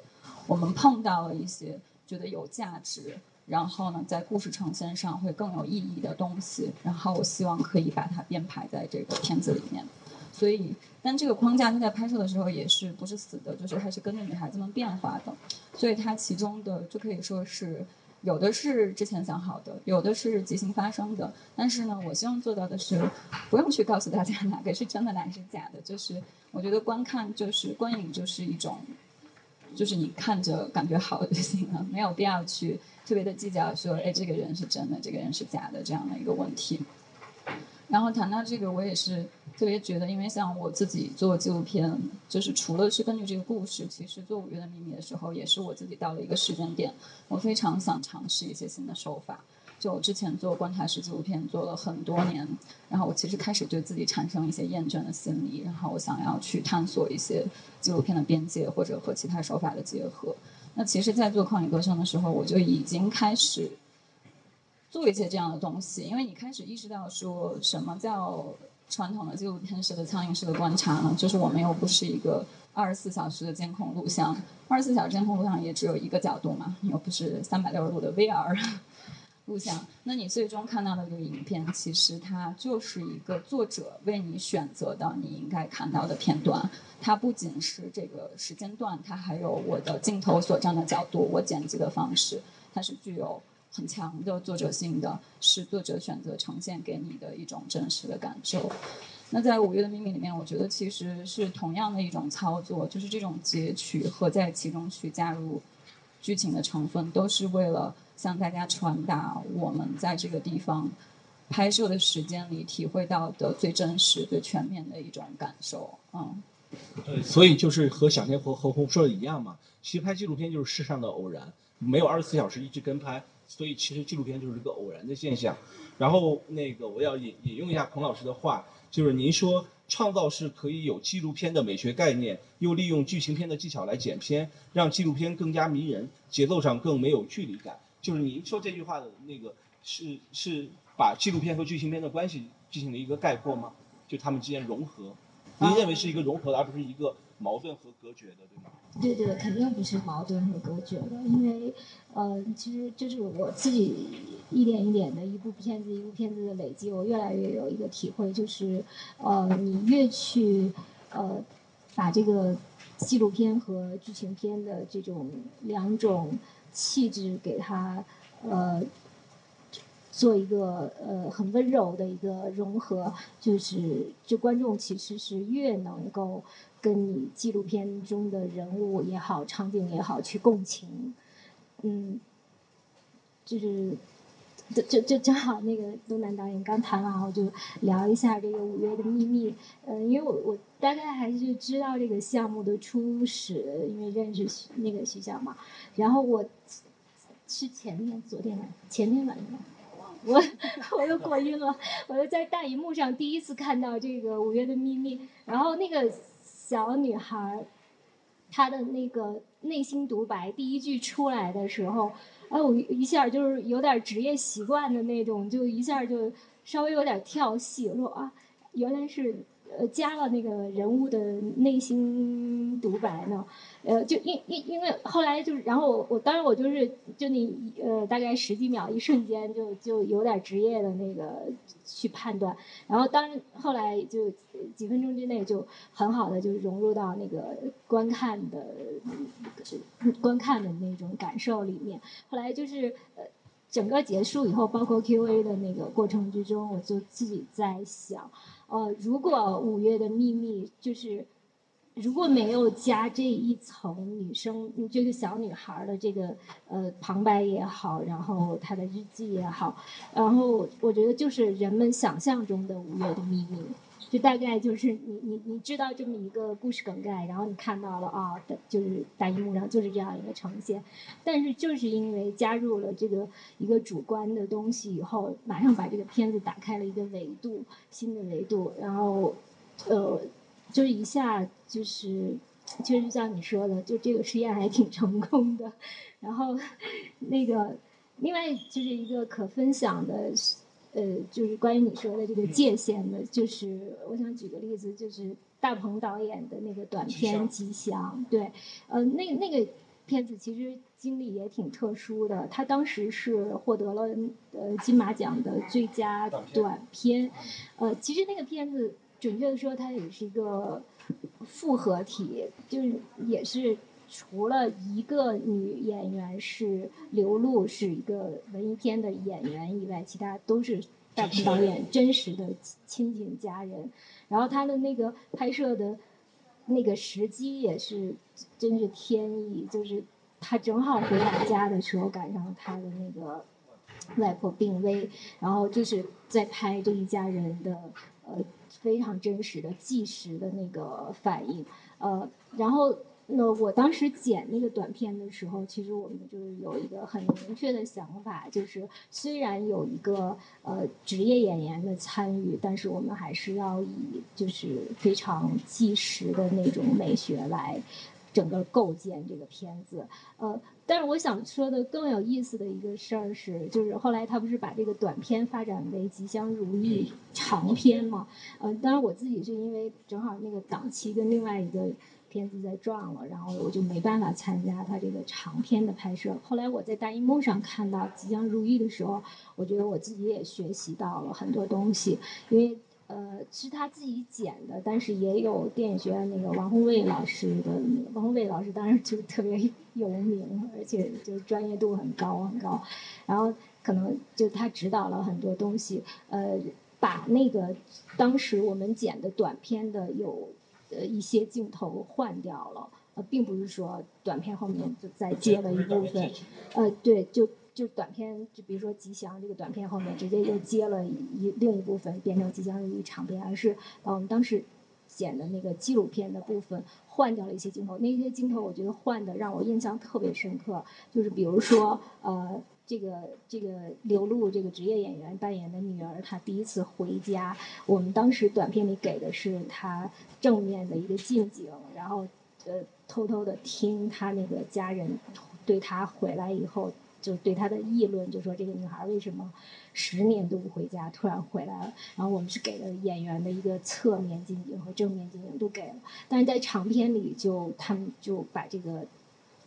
我们碰到了一些觉得有价值，然后呢，在故事呈现上会更有意义的东西，然后我希望可以把它编排在这个片子里面。所以，但这个框架它在拍摄的时候也是不是死的，就是它是跟着女孩子们变化的，所以它其中的就可以说是有的是之前想好的，有的是即兴发生的。但是呢，我希望做到的是不用去告诉大家哪个是真的，哪个是假的。就是我觉得观看就是观影就是一种，就是你看着感觉好就行了，没有必要去特别的计较说，哎，这个人是真的，这个人是假的这样的一个问题。然后谈到这个，我也是特别觉得，因为像我自己做纪录片，就是除了是根据这个故事，其实做《五月的秘密》的时候，也是我自己到了一个时间点，我非常想尝试一些新的手法。就我之前做观察式纪录片做了很多年，然后我其实开始对自己产生一些厌倦的心理，然后我想要去探索一些纪录片的边界，或者和其他手法的结合。那其实，在做《旷野歌声》的时候，我就已经开始。做一些这样的东西，因为你开始意识到说什么叫传统的纪录片式的苍蝇式的观察呢？就是我们又不是一个二十四小时的监控录像，二十四小时监控录像也只有一个角度嘛，又不是三百六十度的 VR 录像。那你最终看到的这个影片，其实它就是一个作者为你选择的你应该看到的片段。它不仅是这个时间段，它还有我的镜头所站的角度，我剪辑的方式，它是具有。很强的作者性的是作者选择呈现给你的一种真实的感受。那在《五月的秘密》里面，我觉得其实是同样的一种操作，就是这种截取和在其中去加入剧情的成分，都是为了向大家传达我们在这个地方拍摄的时间里体会到的最真实、最全面的一种感受。嗯，对，所以就是和小天和何红说的一样嘛，其实拍纪录片就是世上的偶然，没有二十四小时一直跟拍。所以其实纪录片就是一个偶然的现象，然后那个我要引引用一下孔老师的话，就是您说创造是可以有纪录片的美学概念，又利用剧情片的技巧来剪片，让纪录片更加迷人，节奏上更没有距离感。就是您说这句话的那个是是把纪录片和剧情片的关系进行了一个概括吗？就他们之间融合，您认为是一个融合的，而不是一个矛盾和隔绝的，对吗？对对，肯定不是矛盾和隔绝的，因为，呃，其实就是我自己一点一点的一部片子一部片子的累积，我越来越有一个体会，就是，呃，你越去，呃，把这个纪录片和剧情片的这种两种气质给它，呃，做一个呃很温柔的一个融合，就是就观众其实是越能够。跟你纪录片中的人物也好，场景也好，去共情，嗯，就是，就就就正好那个东南导演刚谈完，我就聊一下这个《五月的秘密》。嗯，因为我我大概还是知道这个项目的初始，因为认识那个徐晓嘛。然后我是前天、昨天前天晚上，我 我又过晕了，我又在大荧幕上第一次看到这个《五月的秘密》，然后那个。小女孩，她的那个内心独白第一句出来的时候，哎，我一下就是有点职业习惯的那种，就一下就稍微有点跳戏。我说啊，原来是呃加了那个人物的内心独白呢。呃，就因因因为后来就是，然后我我当然我就是就那呃大概十几秒一瞬间就就有点职业的那个去判断，然后当然后来就几分钟之内就很好的就融入到那个观看的观看的那种感受里面。后来就是呃整个结束以后，包括 Q&A 的那个过程之中，我就自己在想，呃，如果五月的秘密就是。如果没有加这一层女生这个小女孩的这个呃旁白也好，然后她的日记也好，然后我觉得就是人们想象中的五月的秘密，就大概就是你你你知道这么一个故事梗概，然后你看到了啊，就是大荧幕上就是这样一个呈现，但是就是因为加入了这个一个主观的东西以后，马上把这个片子打开了一个维度，新的维度，然后呃。就一下就是，就是像你说的，就这个实验还挺成功的。然后，那个另外就是一个可分享的呃，就是关于你说的这个界限的，就是我想举个例子，就是大鹏导演的那个短片《吉祥》，对，呃，那那个片子其实经历也挺特殊的，他当时是获得了呃金马奖的最佳短片，呃，其实那个片子准确的说，它也是一个复合体，就是也是。除了一个女演员是刘露，是一个文艺片的演员以外，其他都是大鹏导演真实的亲情家人。然后他的那个拍摄的那个时机也是真是天意，就是他正好回老家的时候赶上他的那个外婆病危，然后就是在拍这一家人的呃非常真实的纪实的那个反应，呃，然后。那我当时剪那个短片的时候，其实我们就是有一个很明确的想法，就是虽然有一个呃职业演员的参与，但是我们还是要以就是非常纪实的那种美学来整个构建这个片子。呃，但是我想说的更有意思的一个事儿是，就是后来他不是把这个短片发展为《吉祥如意》长篇嘛？呃，当然我自己是因为正好那个档期跟另外一个。片子在撞了，然后我就没办法参加他这个长片的拍摄。后来我在大荧幕上看到《即将如意》的时候，我觉得我自己也学习到了很多东西，因为呃是他自己剪的，但是也有电影学院那个王宏卫老师的，王宏卫老师当然就特别有名，而且就专业度很高很高。然后可能就他指导了很多东西，呃，把那个当时我们剪的短片的有。呃，一些镜头换掉了，呃，并不是说短片后面就再接了一部分，呃，对，就就短片，就比如说吉祥这个短片后面直接又接了一另一部分变成吉祥如意长片，而是把我们当时剪的那个纪录片的部分换掉了一些镜头，那些镜头我觉得换的让我印象特别深刻，就是比如说呃。这个这个刘露这个职业演员扮演的女儿，她第一次回家，我们当时短片里给的是她正面的一个近景，然后呃偷偷的听她那个家人对她回来以后就对她的议论，就说这个女孩为什么十年都不回家，突然回来了。然后我们是给了演员的一个侧面近景和正面近景都给了，但是在长片里就他们就把这个。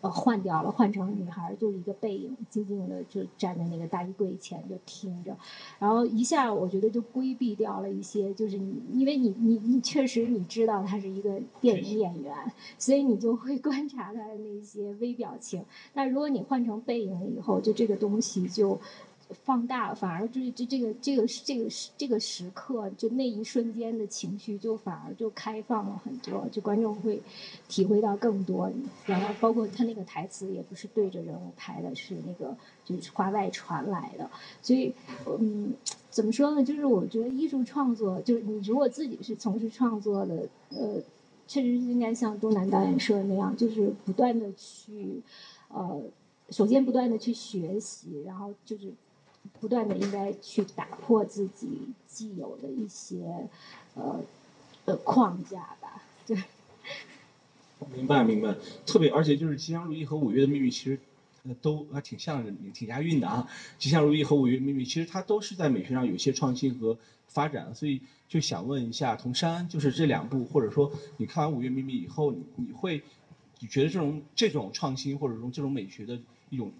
呃，换掉了，换成女孩，就是一个背影，静静的就站在那个大衣柜前就听着，然后一下我觉得就规避掉了一些，就是你，因为你你你确实你知道他是一个电影演员，所以你就会 观察他的那些微表情，但如果你换成背影以后，就这个东西就。放大反而就是这这个这个这个这个时刻，就那一瞬间的情绪就反而就开放了很多，就观众会体会到更多。然后包括他那个台词也不是对着人物拍的，是那个就是话外传来的。所以，嗯，怎么说呢？就是我觉得艺术创作，就是你如果自己是从事创作的，呃，确实是应该像东南导演说的那样，就是不断的去，呃，首先不断的去学习，然后就是。不断的应该去打破自己既有的一些呃呃框架吧，对。明白明白，特别而且就是《吉祥如意》和《五月的秘密》其实都还挺像，挺押韵的啊。《吉祥如意》和《五月的秘密》其实它都是在美学上有一些创新和发展，所以就想问一下童山，就是这两部或者说你看完《五月秘密》以后，你你会你觉得这种这种创新或者说这种美学的一种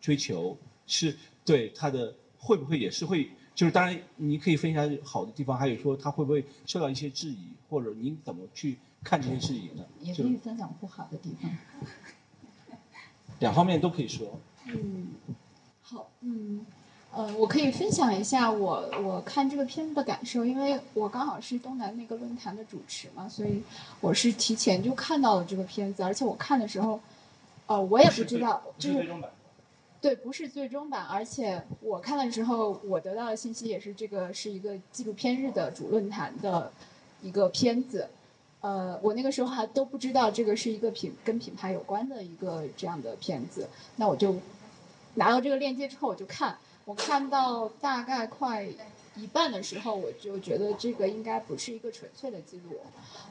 追求是？对他的会不会也是会，就是当然你可以分享好的地方，还有说他会不会受到一些质疑，或者您怎么去看这些质疑呢？也可以分享不好的地方。两方面都可以说。嗯，好，嗯，呃，我可以分享一下我我看这个片子的感受，因为我刚好是东南那个论坛的主持嘛，所以我是提前就看到了这个片子，而且我看的时候，呃，我也不知道，就是。对，不是最终版，而且我看的时候，我得到的信息也是这个是一个纪录片日的主论坛的一个片子，呃，我那个时候还都不知道这个是一个品跟品牌有关的一个这样的片子，那我就拿到这个链接之后我就看，我看到大概快一半的时候，我就觉得这个应该不是一个纯粹的记录，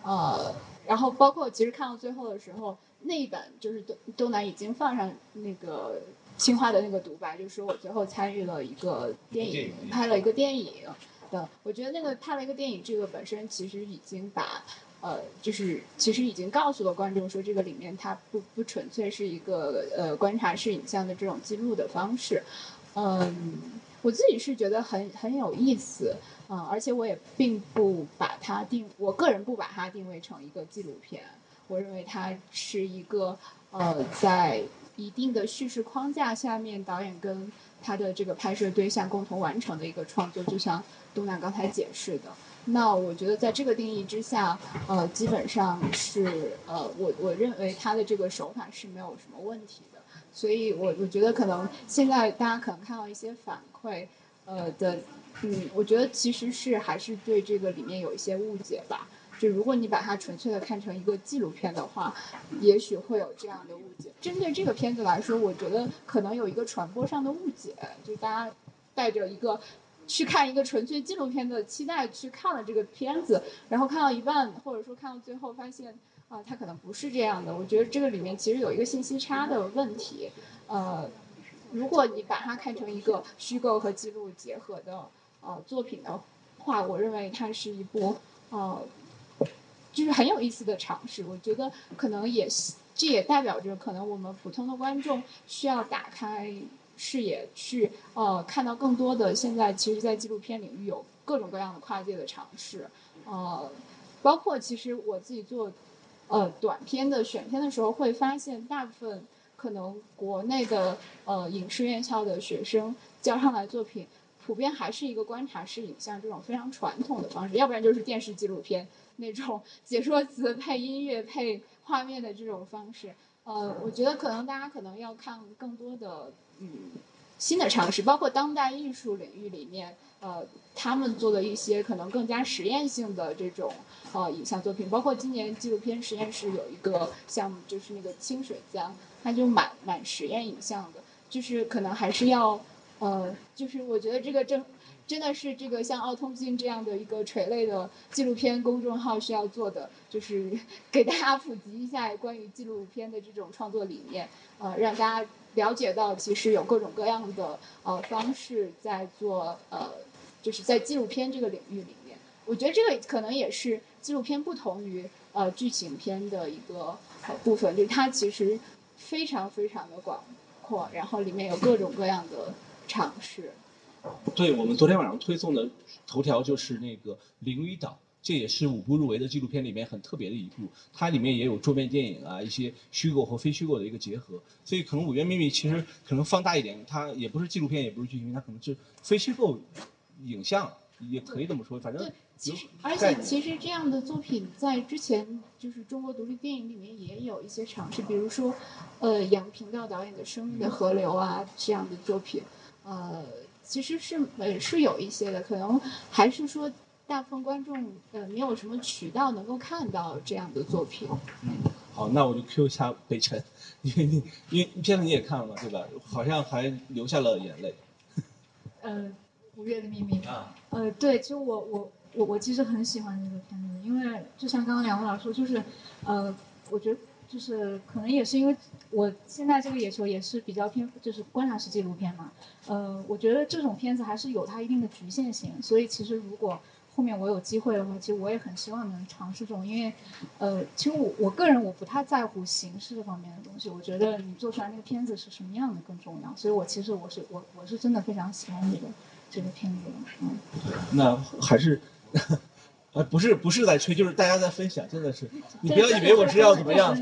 呃，然后包括其实看到最后的时候。那一版就是东东南已经放上那个清华的那个独白，就是说我最后参与了一个电影，拍了一个电影。的，我觉得那个拍了一个电影，这个本身其实已经把，呃，就是其实已经告诉了观众说，这个里面它不不纯粹是一个呃观察式影像的这种记录的方式。嗯，我自己是觉得很很有意思，嗯，而且我也并不把它定，我个人不把它定位成一个纪录片，我认为它是一个呃在一定的叙事框架下面，导演跟他的这个拍摄对象共同完成的一个创作，就像东南刚才解释的。那我觉得在这个定义之下，呃，基本上是呃，我我认为他的这个手法是没有什么问题的。所以我我觉得可能现在大家可能看到一些反馈，呃的，嗯，我觉得其实是还是对这个里面有一些误解吧。就如果你把它纯粹的看成一个纪录片的话，也许会有这样的误解。针对这个片子来说，我觉得可能有一个传播上的误解，就大家带着一个去看一个纯粹纪录片的期待去看了这个片子，然后看到一半或者说看到最后发现啊，它可能不是这样的。我觉得这个里面其实有一个信息差的问题。呃，如果你把它看成一个虚构和记录结合的呃作品的话，我认为它是一部呃。就是很有意思的尝试，我觉得可能也这也代表着可能我们普通的观众需要打开视野去呃看到更多的现在其实，在纪录片领域有各种各样的跨界的尝试，呃，包括其实我自己做呃短片的选片的时候，会发现大部分可能国内的呃影视院校的学生交上来作品，普遍还是一个观察式影像这种非常传统的方式，要不然就是电视纪录片。那种 解说词配音乐配画面的这种方式，呃，我觉得可能大家可能要看更多的嗯新的尝试，包括当代艺术领域里面，呃，他们做的一些可能更加实验性的这种呃影像作品，包括今年纪录片实验室有一个项目，就是那个清水江，它就蛮蛮实验影像的，就是可能还是要呃，就是我觉得这个正。真的是这个像奥通镜这样的一个垂类的纪录片公众号需要做的，就是 给大家普及一下关于纪录片的这种创作理念，呃，让大家了解到其实有各种各样的呃方式在做呃，就是在纪录片这个领域里面，我觉得这个可能也是纪录片不同于呃剧情片的一个部分，就是它其实非常非常的广阔，然后里面有各种各样的尝试。对我们昨天晚上推送的头条就是那个《灵与岛》，这也是五部入围的纪录片里面很特别的一部。它里面也有桌面电影啊，一些虚构和非虚构的一个结合。所以可能《五月秘密》其实可能放大一点，它也不是纪录片，也不是剧情片，它可能是非虚构影像，也可以这么说。反正其实而且其实这样的作品在之前就是中国独立电影里面也有一些尝试，比如说呃杨平道导演的《生命的河流》啊这样的作品，呃。其实是呃是有一些的，可能还是说大部分观众呃没有什么渠道能够看到这样的作品。嗯，好，那我就 Q 一下北辰，因为你因为片子你也看了嘛，对吧？好像还流下了眼泪。呃，五月的秘密啊。呃，对，其实我我我我其实很喜欢这个片子，因为就像刚刚两位老师说，就是呃，我觉得。就是可能也是因为我现在这个野球也是比较偏，就是观察式纪录片嘛。呃，我觉得这种片子还是有它一定的局限性，所以其实如果后面我有机会的话，其实我也很希望能尝试这种，因为呃，其实我我个人我不太在乎形式方面的东西，我觉得你做出来那个片子是什么样的更重要。所以我其实我是我我是真的非常喜欢这个这个片子的，嗯。那还是。呃，不是不是在吹，就是大家在分享，真的是，你不要以为我是要怎么样。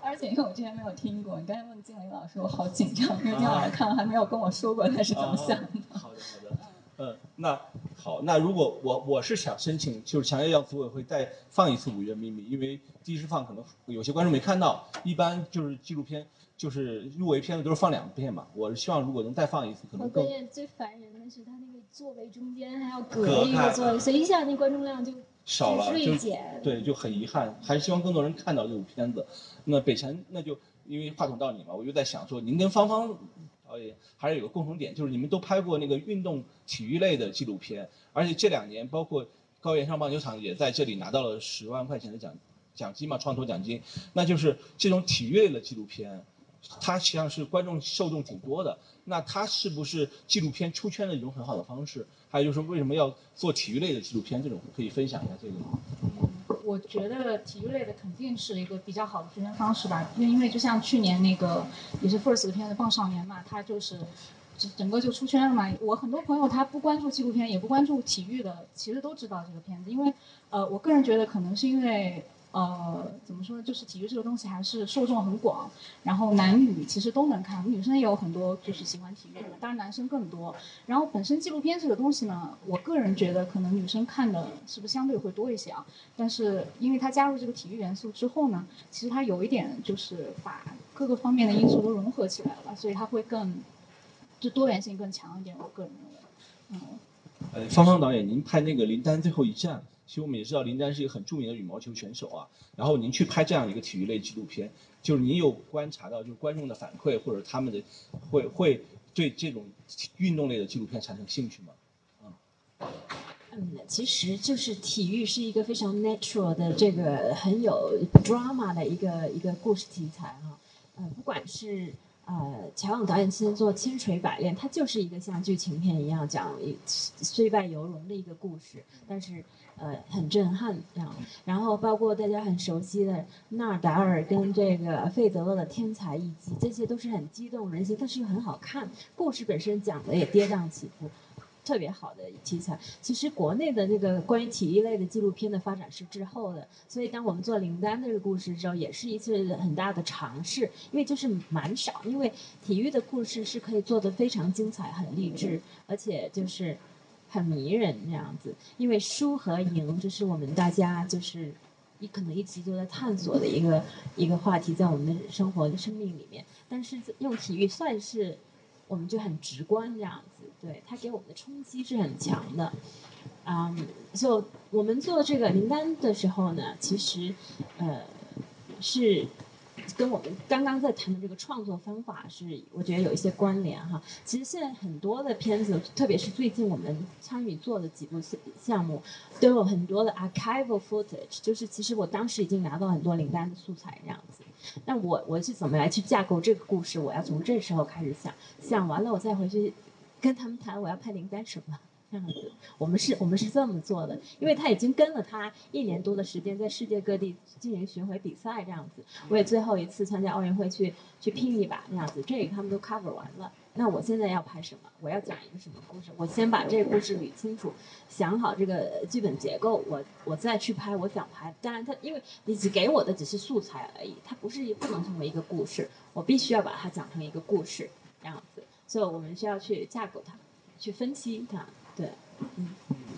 而且因为我之前没有听过，你刚才问静蕾老师，我好紧张，因为静老师看了还没有跟我说过他是怎么想的。好的好的，嗯，那好，那如果我我是想申请，就是强烈要组委会再放一次《五月秘密》，因为第一次放可能有些观众没看到，一般就是纪录片。就是入围片子都是放两遍嘛，我是希望如果能再放一次，可能更。最烦人的是他那个座位中间还要隔一个座位，所以一下那观众量就少了，就对，就很遗憾。还是希望更多人看到这部片子。那北辰，那就因为话筒到你嘛，我就在想说，您跟芳芳导演还是有个共同点，就是你们都拍过那个运动体育类的纪录片，而且这两年包括高原上棒球场也在这里拿到了十万块钱的奖奖金嘛，创投奖金。那就是这种体育类的纪录片。它实际上是观众受众挺多的。那它是不是纪录片出圈的一种很好的方式？还有就是为什么要做体育类的纪录片？这种可以分享一下这个吗。我觉得体育类的肯定是一个比较好的出圈方式吧，因为因为就像去年那个也是 First 的片子《棒少年》嘛，它就是整整个就出圈了嘛。我很多朋友他不关注纪录片，也不关注体育的，其实都知道这个片子，因为呃，我个人觉得可能是因为。呃，怎么说呢？就是体育这个东西还是受众很广，然后男女其实都能看，女生也有很多就是喜欢体育的，当然男生更多。然后本身纪录片这个东西呢，我个人觉得可能女生看的是不是相对会多一些啊？但是因为它加入这个体育元素之后呢，其实它有一点就是把各个方面的因素都融合起来了，所以它会更就多元性更强一点。我个人认为，嗯。呃，芳芳导演，您拍那个林丹最后一战。其实我们也知道林丹是一个很著名的羽毛球选手啊。然后您去拍这样一个体育类纪录片，就是您有观察到，就是观众的反馈或者他们的会会对这种运动类的纪录片产生兴趣吗？嗯，嗯，其实就是体育是一个非常 natural 的这个很有 drama 的一个一个故事题材哈。呃，不管是呃乔勇导演现在做《千锤百炼》，它就是一个像剧情片一样讲一虽败犹荣的一个故事，但是。呃，很震撼这样，然后包括大家很熟悉的纳尔达尔跟这个费德勒的天才一击，这些都是很激动人心，但是又很好看。故事本身讲的也跌宕起伏，特别好的题材。其实国内的这个关于体育类的纪录片的发展是滞后的，所以当我们做林丹这个故事的时候，也是一次很大的尝试，因为就是蛮少，因为体育的故事是可以做的非常精彩、很励志，而且就是。很迷人这样子，因为输和赢，这是我们大家就是一可能一直都在探索的一个一个话题，在我们的生活的生命里面。但是用体育算是，我们就很直观这样子，对它给我们的冲击是很强的。嗯，就我们做这个名单的时候呢，其实呃是。跟我们刚刚在谈的这个创作方法是，我觉得有一些关联哈。其实现在很多的片子，特别是最近我们参与做的几部项目，都有很多的 archival footage，就是其实我当时已经拿到很多领单的素材这样子。那我我是怎么来去架构这个故事？我要从这时候开始想，想完了我再回去跟他们谈我要拍领单什么。这样子，我们是，我们是这么做的，因为他已经跟了他一年多的时间，在世界各地进行巡回比赛，这样子，我也最后一次参加奥运会去去拼一把，那样子，这个他们都 cover 完了。那我现在要拍什么？我要讲一个什么故事？我先把这个故事捋清楚，想好这个剧本结构，我我再去拍我想拍。当然，他因为你只给我的只是素材而已，它不是不能成为一个故事，我必须要把它讲成一个故事，这样子。所以我们需要去架构它，去分析它。对，嗯，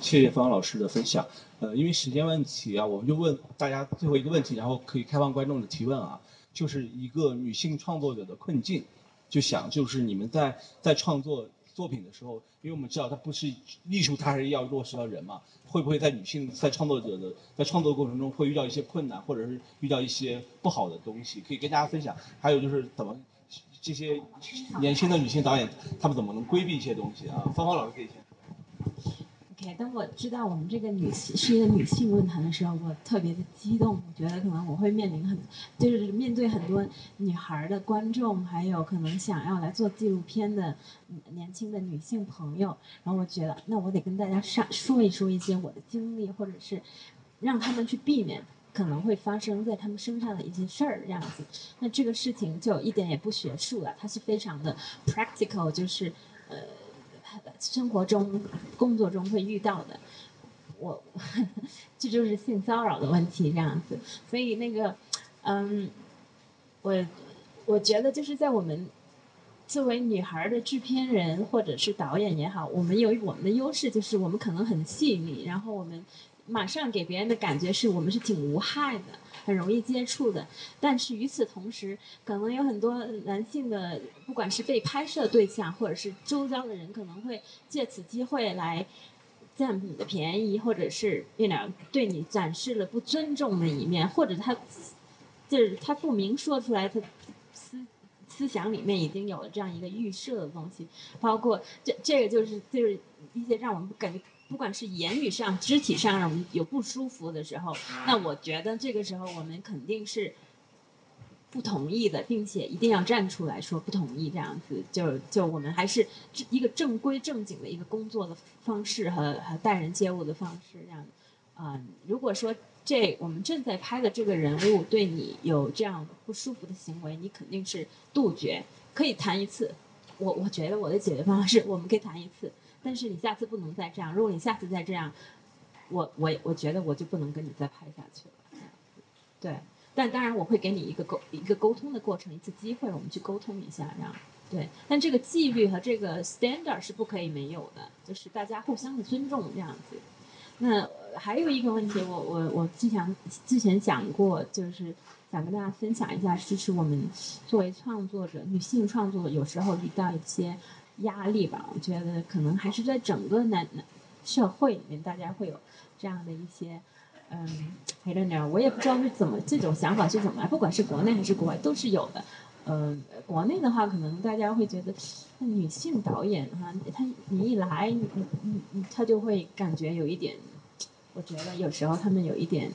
谢谢方老师的分享。呃，因为时间问题啊，我们就问大家最后一个问题，然后可以开放观众的提问啊。就是一个女性创作者的困境，就想就是你们在在创作作品的时候，因为我们知道它不是艺术，它还是要落实到人嘛。会不会在女性在创作者的在创作过程中会遇到一些困难，或者是遇到一些不好的东西，可以跟大家分享？还有就是怎么这些年轻的女性导演，她们怎么能规避一些东西啊？芳芳老师可以先。OK，当我知道我们这个女性是一个女性论坛的时候，我特别的激动。我觉得可能我会面临很，就是面对很多女孩的观众，还有可能想要来做纪录片的年轻的女性朋友。然后我觉得，那我得跟大家上说一说一些我的经历，或者是让他们去避免可能会发生在他们身上的一些事儿，这样子。那这个事情就一点也不学术了，它是非常的 practical，就是呃。生活中、工作中会遇到的，我 这就是性骚扰的问题这样子。所以那个，嗯，我我觉得就是在我们作为女孩的制片人或者是导演也好，我们有我们的优势，就是我们可能很细腻，然后我们马上给别人的感觉是我们是挺无害的。很容易接触的，但是与此同时，可能有很多男性的，不管是被拍摄对象，或者是周遭的人，可能会借此机会来占你的便宜，或者是变点对你展示了不尊重的一面，或者他就是他不明说出来，他思想里面已经有了这样一个预设的东西，包括这这个就是就是一些让我们感觉。不管是言语上、肢体上让我们有不舒服的时候，那我觉得这个时候我们肯定是不同意的，并且一定要站出来说不同意，这样子就就我们还是一个正规正经的一个工作的方式和和待人接物的方式，这样。啊，如果说这我们正在拍的这个人物对你有这样不舒服的行为，你肯定是杜绝，可以谈一次。我我觉得我的解决方式，我们可以谈一次，但是你下次不能再这样。如果你下次再这样，我我我觉得我就不能跟你再拍下去了。对，但当然我会给你一个沟一个沟通的过程，一次机会，我们去沟通一下，这样。对，但这个纪律和这个 standard 是不可以没有的，就是大家互相的尊重这样子。那还有一个问题，我我我之前之前讲过，就是想跟大家分享一下，就是我们作为创作者，女性创作有时候遇到一些压力吧。我觉得可能还是在整个男男社会里面，大家会有这样的一些，嗯，I don't know，我也不知道是怎么这种想法是怎么来，不管是国内还是国外都是有的。嗯，国内的话，可能大家会觉得，那女性导演哈，她你一来，你你你，她就会感觉有一点，我觉得有时候他们有一点，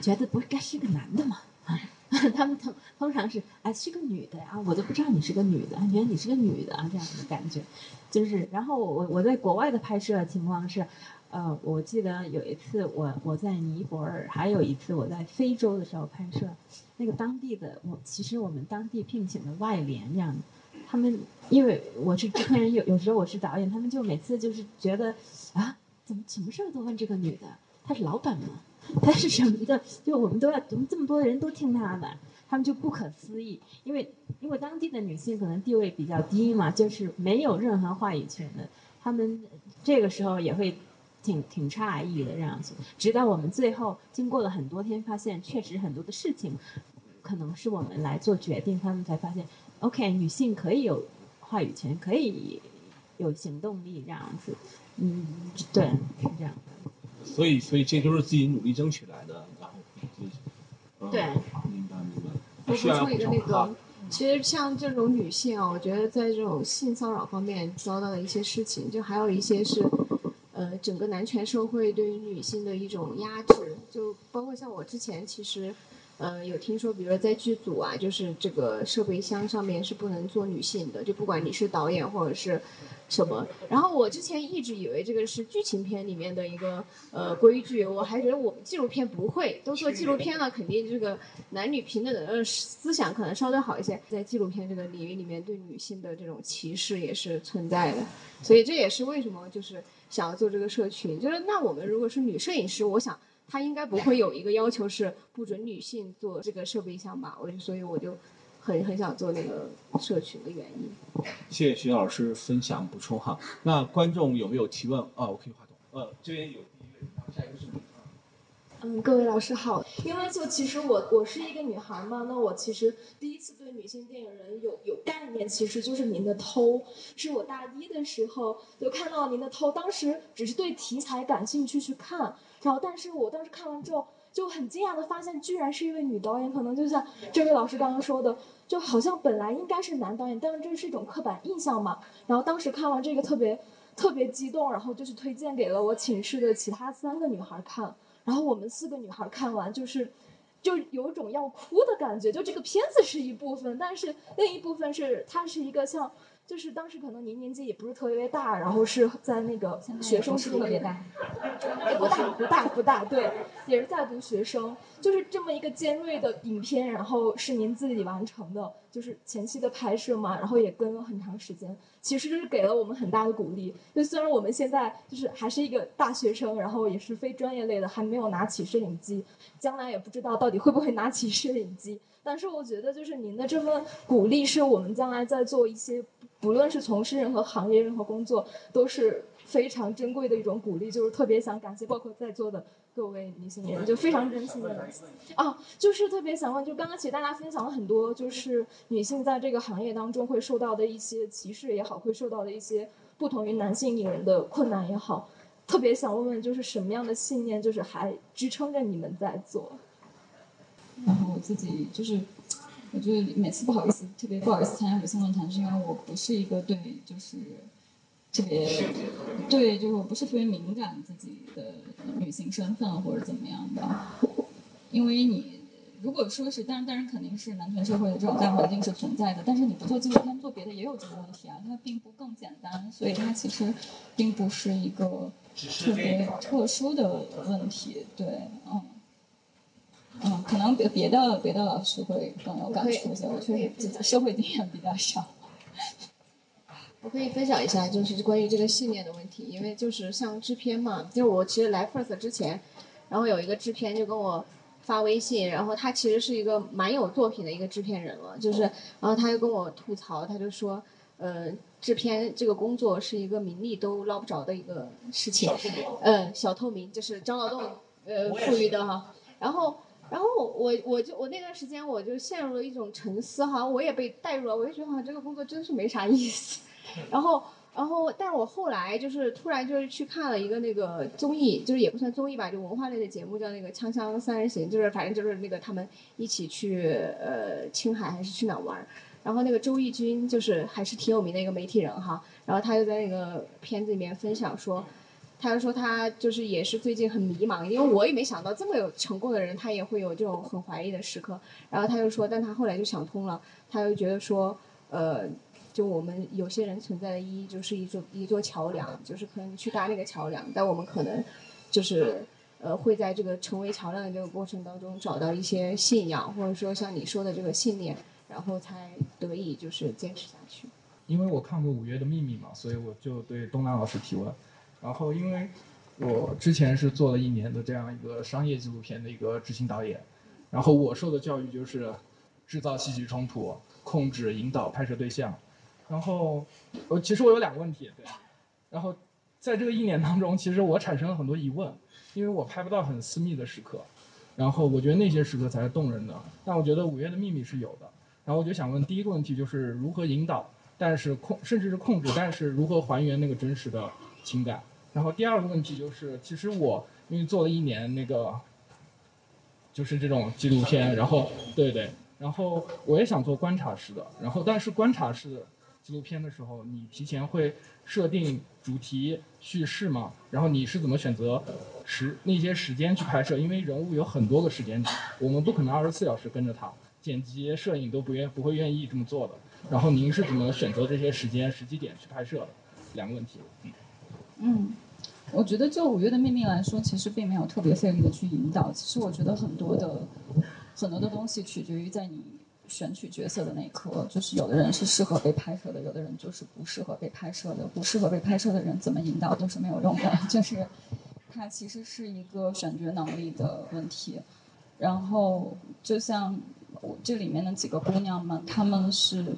觉得不是该是个男的吗？他们通通常是哎是个女的呀，我都不知道你是个女的，原来你是个女的啊，这样的感觉，就是，然后我我在国外的拍摄情况是，呃，我记得有一次我我在尼泊尔，还有一次我在非洲的时候拍摄，那个当地的我其实我们当地聘请的外联这样，他们因为我是制片人，有有时候我是导演，他们就每次就是觉得啊，怎么什么事儿都问这个女的，她是老板吗？她是什么的？就我们都要，我们这么多人都听她的，他们就不可思议。因为因为当地的女性可能地位比较低嘛，就是没有任何话语权的，他们这个时候也会挺挺诧异的这样子。直到我们最后经过了很多天，发现确实很多的事情可能是我们来做决定，他们才发现，OK，女性可以有话语权，可以有行动力这样子。嗯，对，是这样的。所以，所以这都是自己努力争取来的，然后对，明白明白。我补充一个那个，其实像这种女性啊，我觉得在这种性骚扰方面遭到的一些事情，就还有一些是，呃，整个男权社会对于女性的一种压制，就包括像我之前其实，呃，有听说，比如说在剧组啊，就是这个设备箱上面是不能做女性的，就不管你是导演或者是。什么？然后我之前一直以为这个是剧情片里面的一个呃规矩，我还觉得我们纪录片不会，都做纪录片了，肯定这个男女平等的思想可能稍微好一些。在纪录片这个领域里面，对女性的这种歧视也是存在的，所以这也是为什么就是想要做这个社群。就是那我们如果是女摄影师，我想他应该不会有一个要求是不准女性做这个设备箱吧？我所以我就。很很想做那个社群的原因。谢谢徐老师分享补充哈。那观众有没有提问啊？我可以话筒。呃，这边有第一位，然后下一个是你。嗯，各位老师好。因为就其实我我是一个女孩嘛，那我其实第一次对女性电影人有有概念，其实就是您的偷，是我大一的时候就看到您的偷，当时只是对题材感兴趣去看，然后但是我当时看完之后。就很惊讶的发现，居然是一位女导演。可能就像这位老师刚刚说的，就好像本来应该是男导演，但是这是一种刻板印象嘛。然后当时看完这个特别特别激动，然后就去推荐给了我寝室的其他三个女孩看。然后我们四个女孩看完，就是就有种要哭的感觉。就这个片子是一部分，但是另一部分是它是一个像。就是当时可能您年纪也不是特别大，然后是在那个学生是特别大，不大不大不大，对，也是在读学生。就是这么一个尖锐的影片，然后是您自己完成的，就是前期的拍摄嘛，然后也跟了很长时间，其实是给了我们很大的鼓励。就虽然我们现在就是还是一个大学生，然后也是非专业类的，还没有拿起摄影机，将来也不知道到底会不会拿起 摄影机。但是我觉得，就是您的这份鼓励，是我们将来在做一些。不论是从事任何行业、任何工作，都是非常珍贵的一种鼓励。就是特别想感谢，包括在座的各位女性人，就非常真心的感谢。啊，就是特别想问，就刚刚其实大家分享了很多，就是女性在这个行业当中会受到的一些歧视也好，会受到的一些不同于男性艺人的困难也好，特别想问问，就是什么样的信念，就是还支撑着你们在做？然后我自己就是。我觉得每次不好意思，特别不好意思参加女性论坛，是因为我不是一个对就是特别对，就是我不是特别敏感自己的女性身份或者怎么样的。因为你如果说是，当然，当然肯定是男权社会的这种大环境是存在的，但是你不做纪录片，做别的也有这个问题啊，它并不更简单，所以它其实并不是一个特别特殊的问题，对，嗯。嗯，可能别别的别的老师会更有感触一些，我确实自己社会经验比较少。我可以分享一下，就是关于这个信念的问题，因为就是像制片嘛，就是我其实来 First 之前，然后有一个制片就跟我发微信，然后他其实是一个蛮有作品的一个制片人了，就是然后他就跟我吐槽，他就说，呃，制片这个工作是一个名利都捞不着的一个事情，嗯，小透明就是张劳动呃赋予的哈，然后。然后我我就我那段时间我就陷入了一种沉思哈，我也被带入了，我就觉得好像这个工作真是没啥意思。然后然后，但是我后来就是突然就是去看了一个那个综艺，就是也不算综艺吧，就文化类的节目，叫那个《锵锵三人行》，就是反正就是那个他们一起去呃青海还是去哪玩，然后那个周轶君就是还是挺有名的一个媒体人哈，然后他就在那个片子里面分享说。他就说他就是也是最近很迷茫，因为我也没想到这么有成功的人，他也会有这种很怀疑的时刻。然后他就说，但他后来就想通了，他就觉得说，呃，就我们有些人存在的意义就是一座一座桥梁，就是可能去搭那个桥梁，但我们可能就是呃会在这个成为桥梁的这个过程当中找到一些信仰，或者说像你说的这个信念，然后才得以就是坚持下去。因为我看过《五月的秘密》嘛，所以我就对东南老师提问。然后，因为我之前是做了一年的这样一个商业纪录片的一个执行导演，然后我受的教育就是制造戏剧冲突、控制、引导拍摄对象。然后，我其实我有两个问题，对。然后，在这个一年当中，其实我产生了很多疑问，因为我拍不到很私密的时刻，然后我觉得那些时刻才是动人的。但我觉得《五月的秘密》是有的。然后我就想问，第一个问题就是如何引导，但是控甚至是控制，但是如何还原那个真实的情感？然后第二个问题就是，其实我因为做了一年那个，就是这种纪录片，然后对对，然后我也想做观察式的，然后但是观察式纪录片的时候，你提前会设定主题叙事吗？然后你是怎么选择时那些时间去拍摄？因为人物有很多个时间点，我们不可能二十四小时跟着他，剪辑、摄影都不愿不会愿意这么做的。然后您是怎么选择这些时间时机点去拍摄的？两个问题，嗯。嗯，我觉得就《五月的秘密》来说，其实并没有特别费力的去引导。其实我觉得很多的很多的东西取决于在你选取角色的那一刻，就是有的人是适合被拍摄的，有的人就是不适合被拍摄的。不适合被拍摄的人怎么引导都是没有用的，就是它其实是一个选角能力的问题。然后就像我这里面的几个姑娘们，她们是。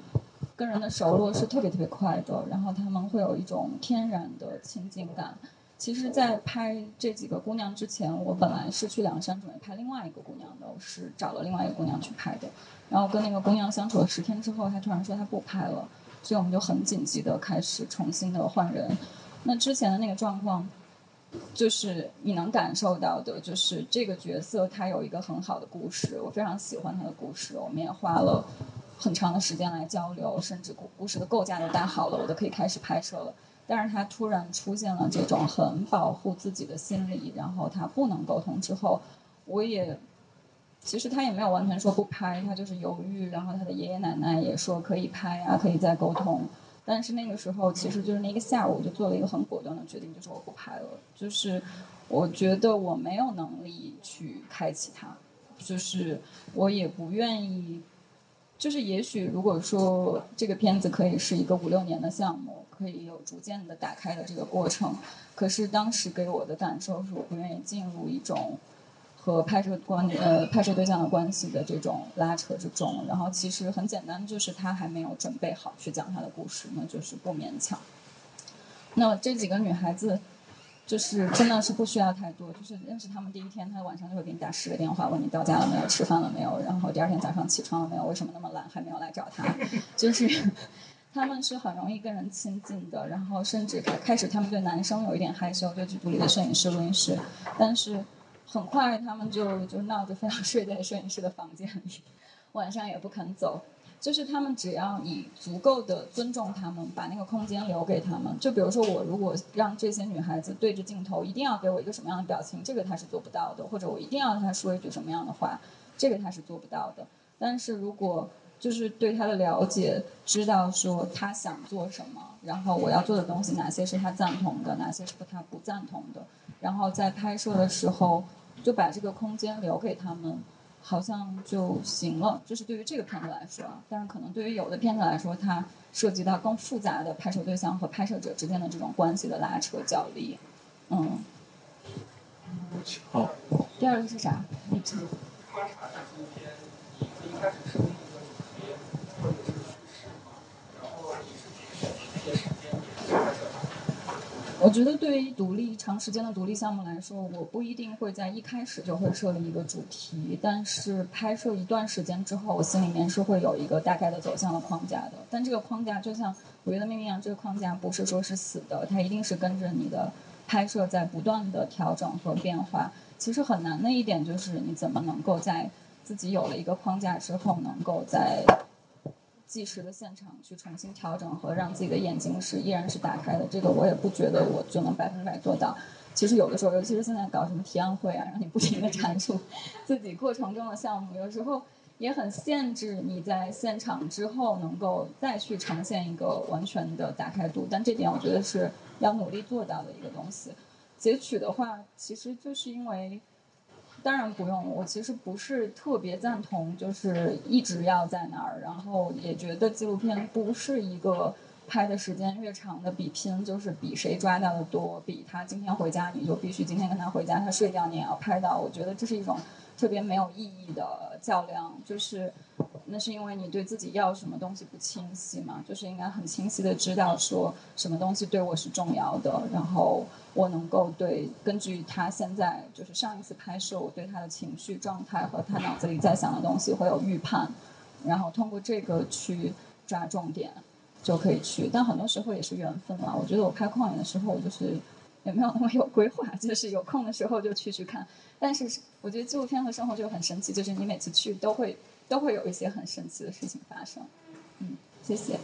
跟人的熟络是特别特别快的，然后他们会有一种天然的亲近感。其实，在拍这几个姑娘之前，我本来是去凉山准备拍另外一个姑娘的，我是找了另外一个姑娘去拍的。然后跟那个姑娘相处了十天之后，她突然说她不拍了，所以我们就很紧急的开始重新的换人。那之前的那个状况，就是你能感受到的，就是这个角色她有一个很好的故事，我非常喜欢她的故事，我们也花了。很长的时间来交流，甚至故故事的构架都搭好了，我都可以开始拍摄了。但是他突然出现了这种很保护自己的心理，然后他不能沟通之后，我也其实他也没有完全说不拍，他就是犹豫。然后他的爷爷奶奶也说可以拍啊，可以再沟通。但是那个时候，其实就是那个下午，我就做了一个很果断的决定，就是我不拍了。就是我觉得我没有能力去开启它，就是我也不愿意。就是也许，如果说这个片子可以是一个五六年的项目，可以有逐渐的打开的这个过程，可是当时给我的感受是我不愿意进入一种和拍摄关呃拍摄对象的关系的这种拉扯之中。然后其实很简单，就是他还没有准备好去讲他的故事，那就是不勉强。那这几个女孩子。就是真的是不需要太多，就是认识他们第一天，他晚上就会给你打十个电话，问你到家了没有，吃饭了没有，然后第二天早上起床了没有，为什么那么懒还没有来找他，就是 他们是很容易跟人亲近的，然后甚至开始他们对男生有一点害羞，对剧组里的摄影师、录音师，但是很快他们就就闹着非要睡在摄影师的房间里，晚上也不肯走。就是他们只要你足够的尊重他们，把那个空间留给他们。就比如说我如果让这些女孩子对着镜头，一定要给我一个什么样的表情，这个她是做不到的；或者我一定要她说一句什么样的话，这个她是做不到的。但是如果就是对她的了解，知道说她想做什么，然后我要做的东西哪些是她赞同的，哪些是她不赞同的，然后在拍摄的时候就把这个空间留给他们。好像就行了，就是对于这个片子来说，但是可能对于有的片子来说，它涉及到更复杂的拍摄对象和拍摄者之间的这种关系的拉扯角力，嗯。好。第二个是啥？我觉得对于独立长时间的独立项目来说，我不一定会在一开始就会设立一个主题，但是拍摄一段时间之后，我心里面是会有一个大概的走向的框架的。但这个框架就像《五月的秘密》一样，这个框架不是说是死的，它一定是跟着你的拍摄在不断的调整和变化。其实很难的一点就是你怎么能够在自己有了一个框架之后，能够在。即时的现场去重新调整和让自己的眼睛是依然是打开的，这个我也不觉得我就能百分之百做到。其实有的时候，尤其是现在搞什么提案会啊，让你不停的阐述自己过程中的项目，有时候也很限制你在现场之后能够再去呈现一个完全的打开度。但这点我觉得是要努力做到的一个东西。截取的话，其实就是因为。当然不用，我其实不是特别赞同，就是一直要在那儿，然后也觉得纪录片不是一个拍的时间越长的比拼，就是比谁抓到的多，比他今天回家你就必须今天跟他回家，他睡觉你也要拍到，我觉得这是一种特别没有意义的较量，就是。那是因为你对自己要什么东西不清晰嘛？就是应该很清晰的知道说什么东西对我是重要的，然后我能够对根据他现在就是上一次拍摄，我对他的情绪状态和他脑子里在想的东西会有预判，然后通过这个去抓重点就可以去。但很多时候也是缘分了。我觉得我拍旷野的时候，我就是也没有那么有规划，就是有空的时候就去去看。但是我觉得纪录片和生活就很神奇，就是你每次去都会。都会有一些很神奇的事情发生，嗯，谢谢。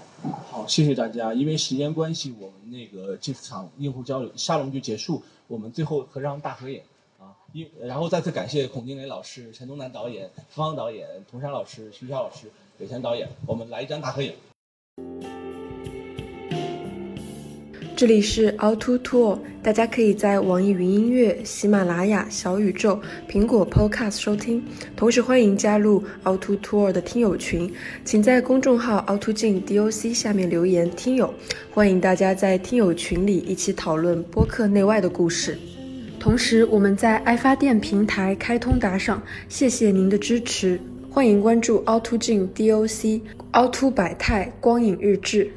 好，谢谢大家。因为时间关系，我们那个这场用户交流沙龙就结束。我们最后合张大合影啊，因然后再次感谢孔金雷老师、陈东南导演、方导演、童山老师、徐霞老师、北辰导演。我们来一张大合影。这里是凹凸 Tour，大家可以在网易云音乐、喜马拉雅、小宇宙、苹果 Podcast 收听，同时欢迎加入凹凸 Tour 的听友群，请在公众号凹凸镜 DOC 下面留言“听友”，欢迎大家在听友群里一起讨论播客内外的故事。同时，我们在爱发电平台开通打赏，谢谢您的支持，欢迎关注凹凸镜 DOC、凹凸百态光影日志。